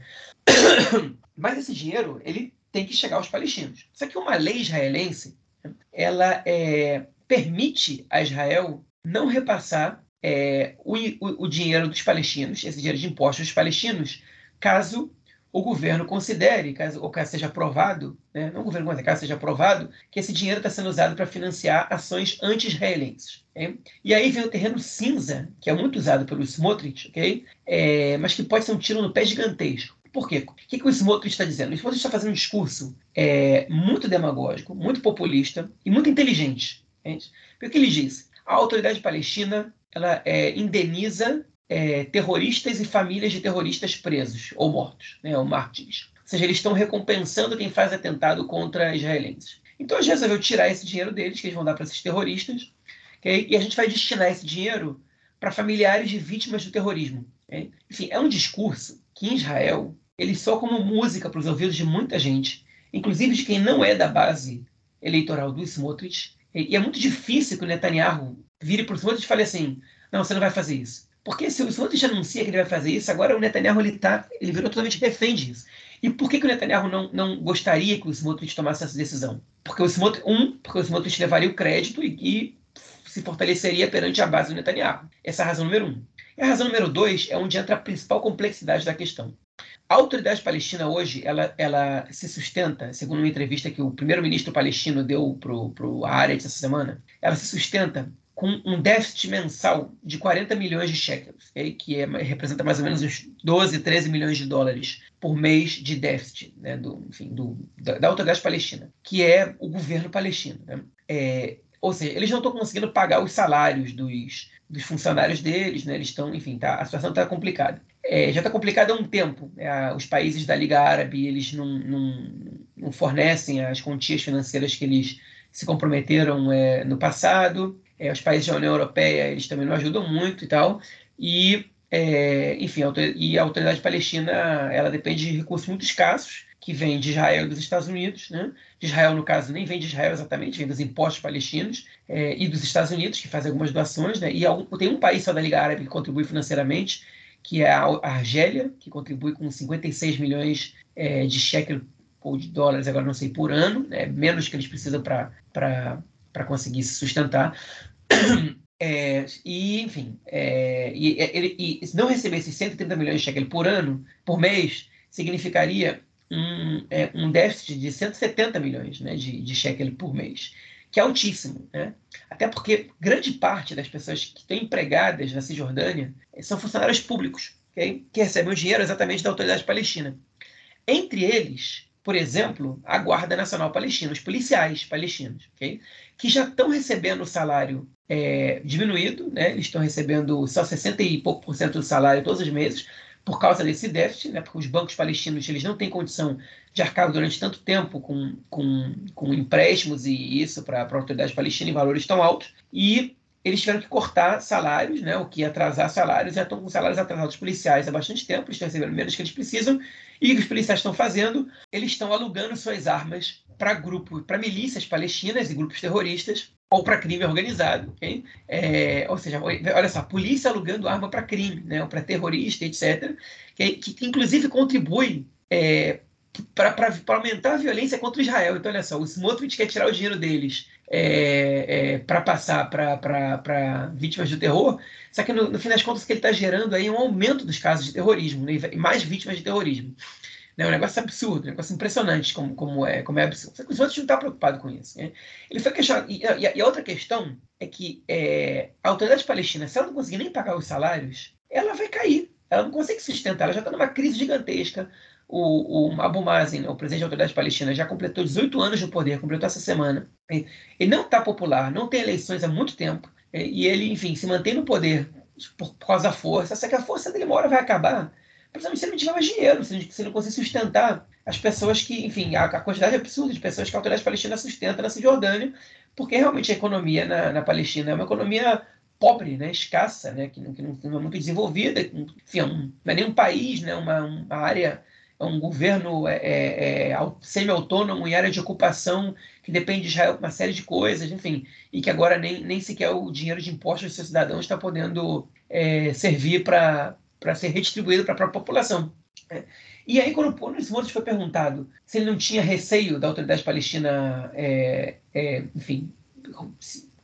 mas esse dinheiro ele tem que chegar aos palestinos. Só que uma lei israelense ela é, permite a Israel não repassar é, o, o, dinheiro dos palestinos, esse dinheiro de impostos dos palestinos, caso o governo considere, caso, ou caso seja aprovado, né, não o governo considere, caso seja aprovado, que esse dinheiro está sendo usado para financiar ações anti-israelenses. Okay? E aí vem o terreno cinza, que é muito usado pelo Smotrich, okay? É, mas que pode ser um tiro no pé gigantesco. Por quê? O que, que o Smotrich está dizendo? O Smotrich está fazendo um discurso é, muito demagógico, muito populista e muito inteligente. Entende? Porque ele diz? A autoridade palestina ela é, indeniza é, terroristas e famílias de terroristas presos ou mortos, né, ou mártires. Ou seja, eles estão recompensando quem faz atentado contra israelenses. Então a gente resolveu tirar esse dinheiro deles, que eles vão dar para esses terroristas, okay? e a gente vai destinar esse dinheiro para familiares de vítimas do terrorismo. Okay? Enfim, é um discurso que em Israel ele soa como música para os ouvidos de muita gente, inclusive de quem não é da base eleitoral do Smotrich. E é muito difícil que o Netanyahu vire para o Smotrich e fale assim: não, você não vai fazer isso. Porque se o Smotrich anuncia que ele vai fazer isso, agora o Netanyahu ele, tá, ele virou totalmente refém disso. E por que, que o Netanyahu não, não gostaria que o Smotrich tomasse essa decisão? Porque o Smotrich, um, porque o Smotrich levaria o crédito e, e, se fortaleceria perante a base do Netanyahu. Essa é a razão número um. A razão número dois é onde entra a principal complexidade da questão. A autoridade palestina hoje, ela, ela se sustenta, segundo uma entrevista que o primeiro-ministro palestino deu para o Haaretz essa semana, ela se sustenta com um déficit mensal de 40 milhões de shekels, okay? que é, representa mais ou menos uns 12, 13 milhões de dólares por mês de déficit né? do, enfim, do, da, da autoridade palestina, que é o governo palestino. Né? É, ou seja, eles não estão conseguindo pagar os salários dos, dos funcionários deles, né? Eles estão, enfim, tá, a situação está complicada. É, já está complicada há um tempo. Né? Os países da Liga Árabe eles não, não, não, fornecem as quantias financeiras que eles se comprometeram é, no passado. É, os países da União Europeia eles também não ajudam muito e tal. E, é, enfim, a e a autoridade palestina ela depende de recursos muito escassos que vêm de Israel e dos Estados Unidos, né? De Israel, no caso, nem vem de Israel exatamente, vem dos impostos palestinos é, e dos Estados Unidos, que fazem algumas doações, né? E algum, tem um país só da Liga Árabe que contribui financeiramente, que é a Argélia, que contribui com 56 milhões é, de shekel ou de dólares, agora não sei, por ano, né? menos que eles precisam para conseguir se sustentar. É, e, enfim, é, e, e, e, não receber esses 130 milhões de shekel por ano, por mês, significaria um, é, um déficit de 170 milhões né, de, de shekel por mês, que é altíssimo. Né? Até porque grande parte das pessoas que estão empregadas na Cisjordânia são funcionários públicos, okay? que recebem o dinheiro exatamente da autoridade palestina. Entre eles, por exemplo, a Guarda Nacional Palestina, os policiais palestinos, okay? que já estão recebendo o salário é, diminuído, né? eles estão recebendo só 60 e pouco por cento do salário todos os meses, por causa desse déficit, né, porque os bancos palestinos eles não têm condição de arcar durante tanto tempo com, com, com empréstimos e isso para a autoridade palestina em valores tão altos, e eles tiveram que cortar salários, né, o que atrasar salários, já estão com salários atrasados policiais há bastante tempo, eles estão recebendo menos que eles precisam, e o que os policiais estão fazendo? Eles estão alugando suas armas para grupos, para milícias palestinas e grupos terroristas, ou para crime organizado, okay? é, ou seja, olha só, polícia alugando arma para crime, né, ou para terrorista, etc., que, que inclusive contribui é, para aumentar a violência contra Israel. Então, olha só, o Smotrich quer tirar o dinheiro deles é, é, para passar para vítimas do terror, só que no, no, fim das contas o que ele está gerando aí é um aumento dos casos de terrorismo, né, e mais vítimas de terrorismo. É um negócio absurdo, um negócio impressionante como, como, é, como é absurdo. Só que os outros não estão preocupados com isso. Né? Ele foi questionado. E, e, e, a outra questão é que é, a autoridade palestina, se ela não conseguir nem pagar os salários, ela vai cair. Ela não consegue sustentar. Ela já está numa crise gigantesca. O, o Abu Mazen, o presidente da autoridade palestina, já completou 18 anos no poder, completou essa semana. Ele não está popular, não tem eleições há muito tempo. E ele, enfim, se mantém no poder por, causa da força. Só que a força dele uma hora vai acabar principalmente se ele não tiver mais dinheiro, se ele, ele não conseguir sustentar as pessoas que, enfim, a, a, quantidade absurda de pessoas que a autoridade palestina sustenta na Cisjordânia, porque realmente a economia na, na Palestina é uma economia pobre, né, escassa, né, que, não, que não, não é muito desenvolvida, enfim, é não é nem um país, né, uma, uma área, um governo é, é, é semi-autônomo em área de ocupação que depende de Israel uma série de coisas, enfim, e que agora nem, nem sequer o dinheiro de impostos dos seus cidadãos está podendo é, servir para ser redistribuído para a própria população. É. E aí, quando o Smotrich foi perguntado se ele não tinha receio da autoridade palestina, é, enfim,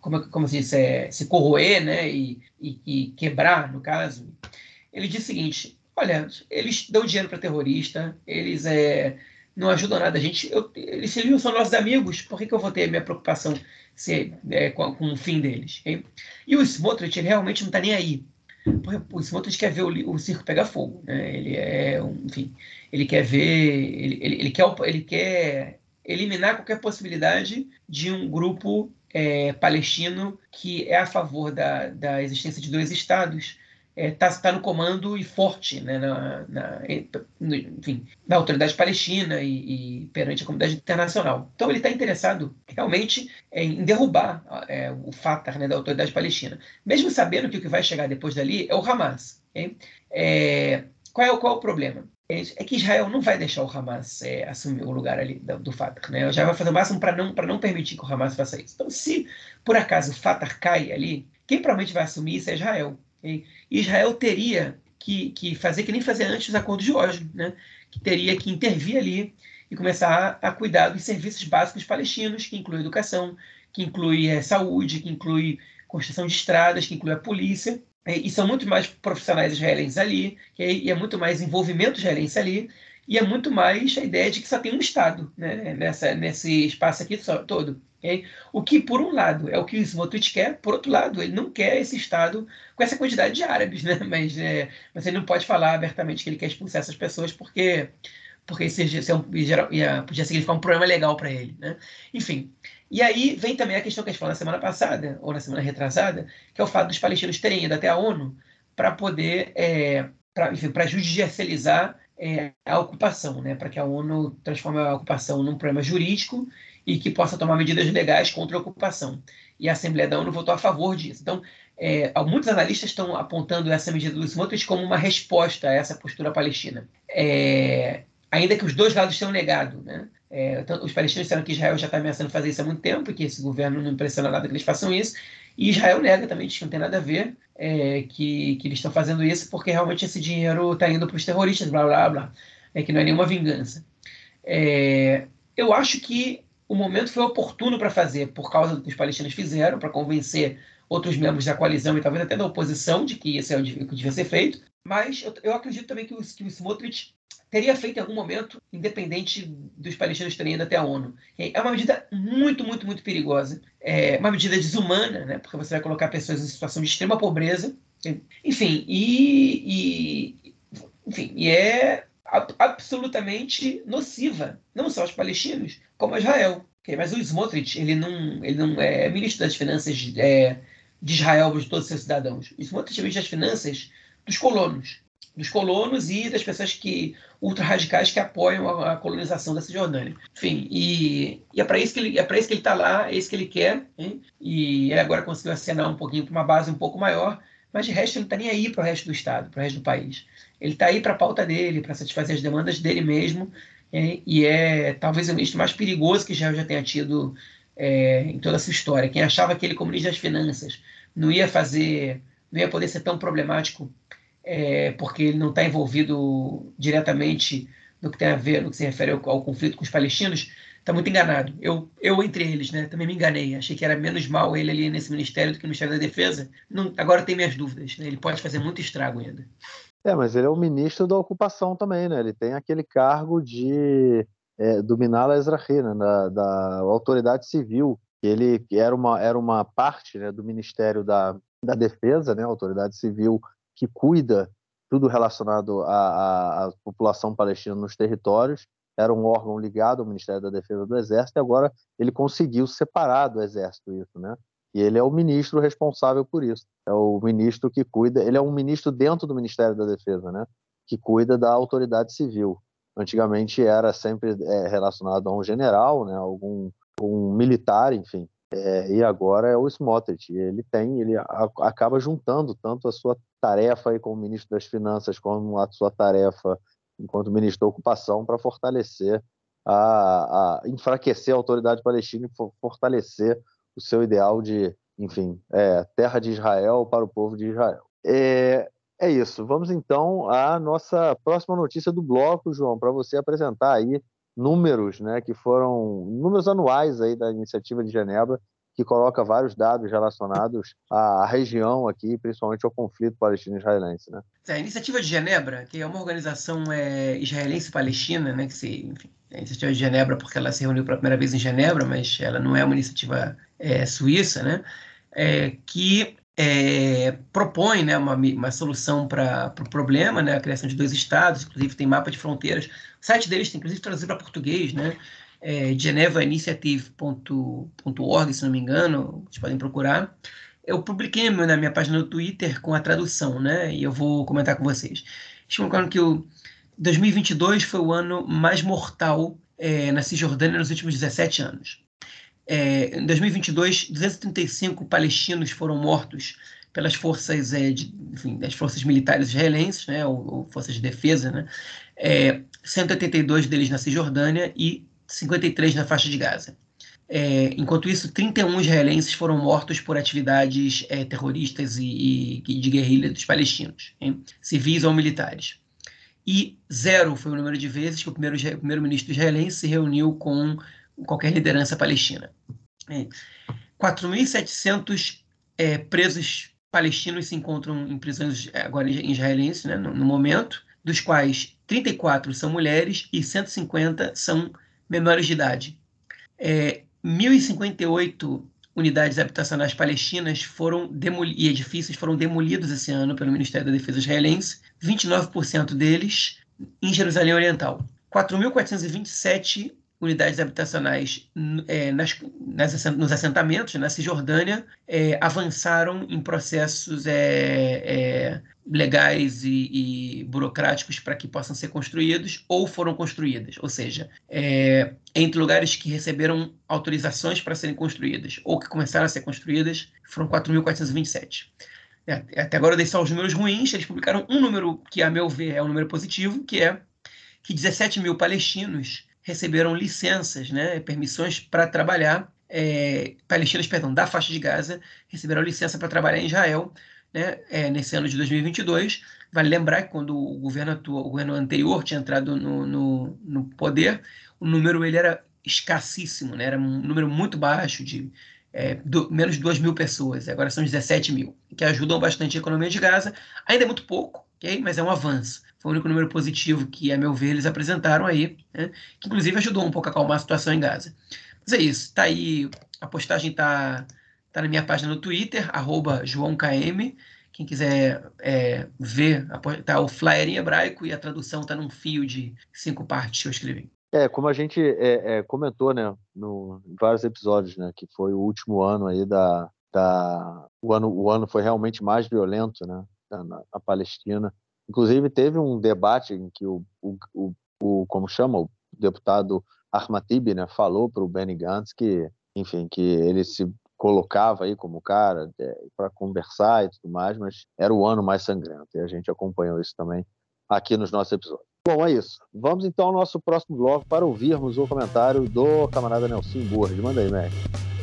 como, como se diz, se corroer né, e, e, e, quebrar, no caso, ele disse o seguinte: olha, eles dão dinheiro para terrorista, eles é, não ajudam nada a gente, eu, eles são nossos amigos, por que, que eu vou ter minha preocupação se, é, com, com, o fim deles? E o Smotrich, ele realmente não está nem aí o Smotrich quer ver o, o, circo pegar fogo, né? Ele é, enfim, ele quer ver, ele, ele, ele, quer, ele quer eliminar qualquer possibilidade de um grupo é, palestino que é a favor da, da existência de dois estados está é, tá, no comando e forte né, na, na, enfim, na autoridade palestina e, e, perante a comunidade internacional. Então ele está interessado realmente em derrubar é, o Fatah né, da autoridade palestina, mesmo sabendo que o que vai chegar depois dali é o Hamas. Okay? É, qual, é, qual é o problema? É, é que Israel não vai deixar o Hamas é, assumir o lugar ali do, do Fatah. Né? Já vai fazer o máximo para não, não permitir que o Hamas faça isso. Então, se por acaso o Fatah cai ali, quem provavelmente vai assumir isso é Israel. Israel teria que, que, fazer que nem fazer antes os acordos de Oslo, né? que teria que intervir ali e começar a, a cuidar dos serviços básicos palestinos, que inclui educação, que inclui é, saúde, que inclui construção de estradas, que inclui a polícia, e, e são muito mais profissionais israelenses ali, e é muito mais envolvimento israelense ali, e é muito mais a ideia de que só tem um Estado né, nessa, nesse espaço aqui só, todo. Okay? O que, por um lado, é o que o Smotrich quer, por outro lado, ele não quer esse Estado com essa quantidade de árabes, né? mas, é, mas ele não pode falar abertamente que ele quer expulsar essas pessoas porque porque isso, isso é um, ia, podia significar um problema legal para ele. Né? Enfim, e aí vem também a questão que a gente falou na semana passada, ou na semana retrasada, que é o fato dos palestinos terem ido até a ONU para poder, é, para judicializar é, a ocupação, né? para que a ONU transforme a ocupação num problema jurídico e que possa tomar medidas legais contra a ocupação. E a Assembleia da ONU votou a favor disso. Então, é, muitos analistas estão apontando essa medida do Smotrich como uma resposta a essa postura palestina. É, ainda que os dois lados tenham negado. Né? É, os palestinos disseram que Israel já está ameaçando fazer isso há muito tempo, que esse governo não impressiona nada que eles façam isso, e Israel nega também, diz que não tem nada a ver, é, que, que eles estão fazendo isso porque realmente esse dinheiro está indo para os terroristas, blá blá blá, é, que não é nenhuma vingança. É, eu acho que o momento foi oportuno para fazer, por causa do que os palestinos fizeram, para convencer outros membros da coalizão e talvez até da oposição de que isso é o que devia ser feito, mas eu, eu acredito também que o, que o Smotrich teria feito em algum momento, independente dos palestinos terem ido até a ONU. É uma medida muito, muito, muito perigosa. É uma medida desumana, né? porque você vai colocar pessoas em situação de extrema pobreza. Enfim, e, e enfim, e é absolutamente nociva, não só aos palestinos, como a Israel. Mas o Smotrich, ele não, ele não é ministro das finanças de, é, de Israel de todos os seus cidadãos. O Smotrich é ministro das finanças dos colonos dos colonos e das pessoas que ultra-radicais que apoiam a, a, colonização da Cisjordânia. Enfim, e, e é para isso que ele é para isso que ele está lá, é isso que ele quer, hein? e ele agora conseguiu acenar um pouquinho para uma base um pouco maior, mas de resto ele não está nem aí para o resto do estado, para o resto do país. Ele está aí para a pauta dele, para satisfazer as demandas dele mesmo, hein? e é talvez o ministro mais perigoso que Israel já tenha tido é, em toda a sua história. Quem achava que ele, como ministro das Finanças, não ia fazer, não ia poder ser tão problemático é, porque ele não está envolvido diretamente no que tem a ver, no que se refere ao, ao conflito com os palestinos, está muito enganado. Eu, eu, entre eles, né, também me enganei. Achei que era menos mal ele ali nesse ministério do que no Ministério da Defesa. Não, agora tem minhas dúvidas. Né? Ele pode fazer muito estrago ainda. É, mas ele é o ministro da ocupação também, né? Ele tem aquele cargo de é, do Minala Ezrahi, né? da, da autoridade civil. Ele era uma, era uma parte né, do Ministério da, da Defesa, né? Autoridade civil que cuida tudo relacionado à, à, população palestina nos territórios, era um órgão ligado ao Ministério da Defesa do Exército, e agora ele conseguiu separar do Exército isso, né? E ele é o ministro responsável por isso. É o ministro que cuida, ele é um ministro dentro do Ministério da Defesa, né? Que cuida da autoridade civil. Antigamente era sempre é, relacionado a um general, né? Algum um militar, enfim. É, e agora é o Smotrich. Ele tem, ele a, acaba juntando tanto a sua tarefa aí como ministro das Finanças como a sua tarefa enquanto ministro da Ocupação para fortalecer a, a, enfraquecer a autoridade palestina e fortalecer o seu ideal de, enfim, é, terra de Israel para o povo de Israel. É, é isso. Vamos então à nossa próxima notícia do bloco, João, para você apresentar aí números, né, que foram números anuais aí da iniciativa de Genebra, que coloca vários dados relacionados à região aqui, principalmente ao conflito palestino-israelense, né? É, a iniciativa de Genebra, que é uma organização é, israelense-palestina, né, que se, enfim, a iniciativa de Genebra porque ela se reuniu pela primeira vez em Genebra, mas ela não é uma iniciativa é, suíça, né, é, que é, propõe né, uma, uma solução para o pro problema, né, a criação de dois estados, inclusive tem mapa de fronteiras. O site deles tem inclusive traduzido para português, né, é, genevainitiative.org, se não me engano, vocês podem procurar. Eu publiquei na minha página no Twitter com a tradução, né, e eu vou comentar com vocês. Estou colocando que o 2022 foi o ano mais mortal é, na Cisjordânia nos últimos 17 anos. É, em 2022, 235 palestinos foram mortos pelas forças, é, de, enfim, das forças militares israelenses, né, ou, ou forças de defesa, né, é, 182 deles na Cisjordânia e 53 na faixa de Gaza. É, enquanto isso, 31 israelenses foram mortos por atividades é, terroristas e, e, de guerrilha dos palestinos, hein? civis ou militares. E zero foi o número de vezes que o primeiro-ministro primeiro israelense se reuniu com qualquer liderança palestina. É. 4.700 é, presos palestinos se encontram em prisões é, agora israelenses, né, no, no momento, dos quais 34 são mulheres e 150 são menores de idade. É, 1.058 unidades habitacionais palestinas foram e edifícios foram demolidos esse ano pelo Ministério da Defesa israelense, 29% deles em Jerusalém Oriental. 4.427 unidades habitacionais é, nas, nas, nos assentamentos na Cisjordânia é, avançaram em processos é, é legais e, e burocráticos para que possam ser construídos ou foram construídas, ou seja, é, entre lugares que receberam autorizações para serem construídas ou que começaram a ser construídas, foram 4.427. É, até agora eu dei só os números ruins, eles publicaram um número que, a meu ver, é um número positivo, que é que 17 mil palestinos receberam licenças, né, permissões para trabalhar, é, palestinos, perdão, da faixa de Gaza, receberam licença para trabalhar em Israel né, é, nesse ano de 2022. Vale lembrar que quando o governo, o governo anterior tinha entrado no, no, no, poder, o número ele era escassíssimo, né, era um número muito baixo, de é, do, menos de 2 mil pessoas, agora são 17 mil, que ajudam bastante a economia de Gaza. Ainda é muito pouco, okay? mas é um avanço. Foi o único número positivo que, a meu ver, eles apresentaram aí, né? que inclusive ajudou um pouco a acalmar a situação em Gaza. Mas é isso, tá aí, a postagem tá, tá na minha página no Twitter, arroba JoãoKM. Quem quiser é, ver, tá o flyer em hebraico e a tradução tá num fio de cinco partes que eu escrevi. É, como a gente é, é, comentou, né, no, em vários episódios, né, que foi o último ano aí da, da o ano, o ano foi realmente mais violento, né, na, na Palestina. Inclusive, teve um debate em que o, o, o, o como chama, o deputado Ahmatib né, falou para o Benny Gantz que, enfim, que ele se colocava aí como cara é, para conversar e tudo mais, mas era o ano mais sangrento e a gente acompanhou isso também aqui nos nossos episódios. Bom, é isso. Vamos então ao nosso próximo bloco para ouvirmos o comentário do camarada Nelson Burri. Manda aí, Mac.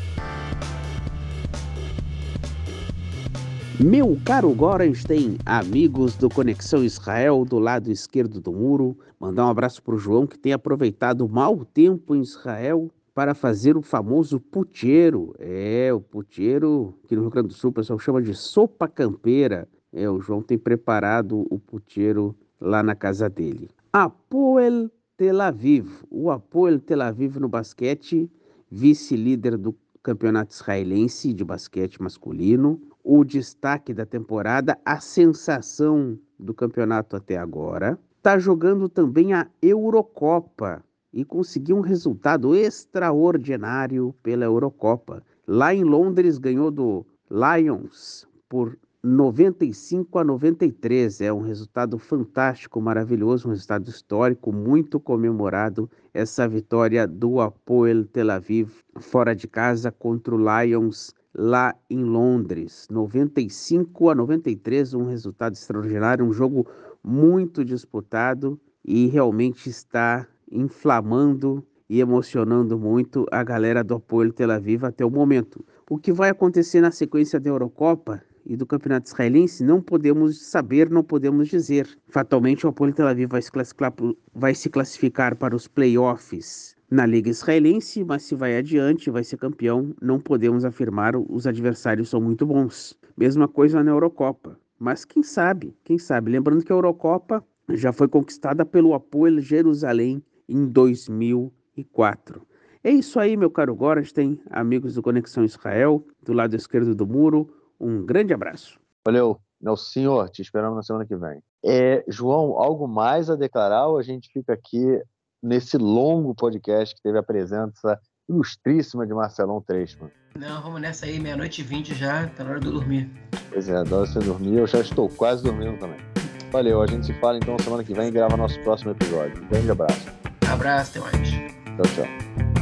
Meu caro Gorenstein, amigos do Conexão Israel do lado esquerdo do muro, mandar um abraço para o João que tem aproveitado o mau tempo em Israel para fazer o famoso puteiro. É, o puteiro que no Rio Grande do Sul o pessoal chama de sopa campeira. É, o João tem preparado o puteiro lá na casa dele. Apoel Tel Aviv, o Apoel Tel Aviv no basquete, vice-líder do campeonato israelense de basquete masculino, o destaque da temporada, a sensação do campeonato até agora. Está jogando também a Eurocopa e conseguiu um resultado extraordinário pela Eurocopa. Lá em Londres ganhou do Lions por 95 a 93. É um resultado fantástico, maravilhoso, um resultado histórico, muito comemorado. Essa vitória do Apoel Tel Aviv fora de casa contra o Lions lá em Londres. 95 a 93, um resultado extraordinário, um jogo muito disputado e realmente está inflamando e emocionando muito a galera do apoio Tel Aviv até o momento. O que vai acontecer na sequência da Eurocopa e do Campeonato Israelense não podemos saber, não podemos dizer. Fatalmente o apoio Tel Aviv vai se classificar, vai se classificar para os playoffs na Liga Israelense, mas se vai adiante, vai ser campeão, não podemos afirmar, os adversários são muito bons. Mesma coisa na Eurocopa. Mas quem sabe, quem sabe, lembrando que a Eurocopa já foi conquistada pelo Apoel Jerusalém em 2004. É isso aí, meu caro Gorstein, amigos do Conexão Israel, do lado esquerdo do muro. Um grande abraço. Valeu, meu senhor, te esperamos na semana que vem. É, João, algo mais a declarar ou a gente fica aqui nesse longo podcast que teve a presença ilustríssima de Marcelão Treisman. Não, vamos nessa aí, meia-noite e vinte já, tá na hora de eu dormir. Pois é, adoro você dormir, eu já estou quase dormindo também. Valeu, a gente se fala então semana que vem e grava nosso próximo episódio. Um grande abraço. Abraço, até mais. Tchau, tchau.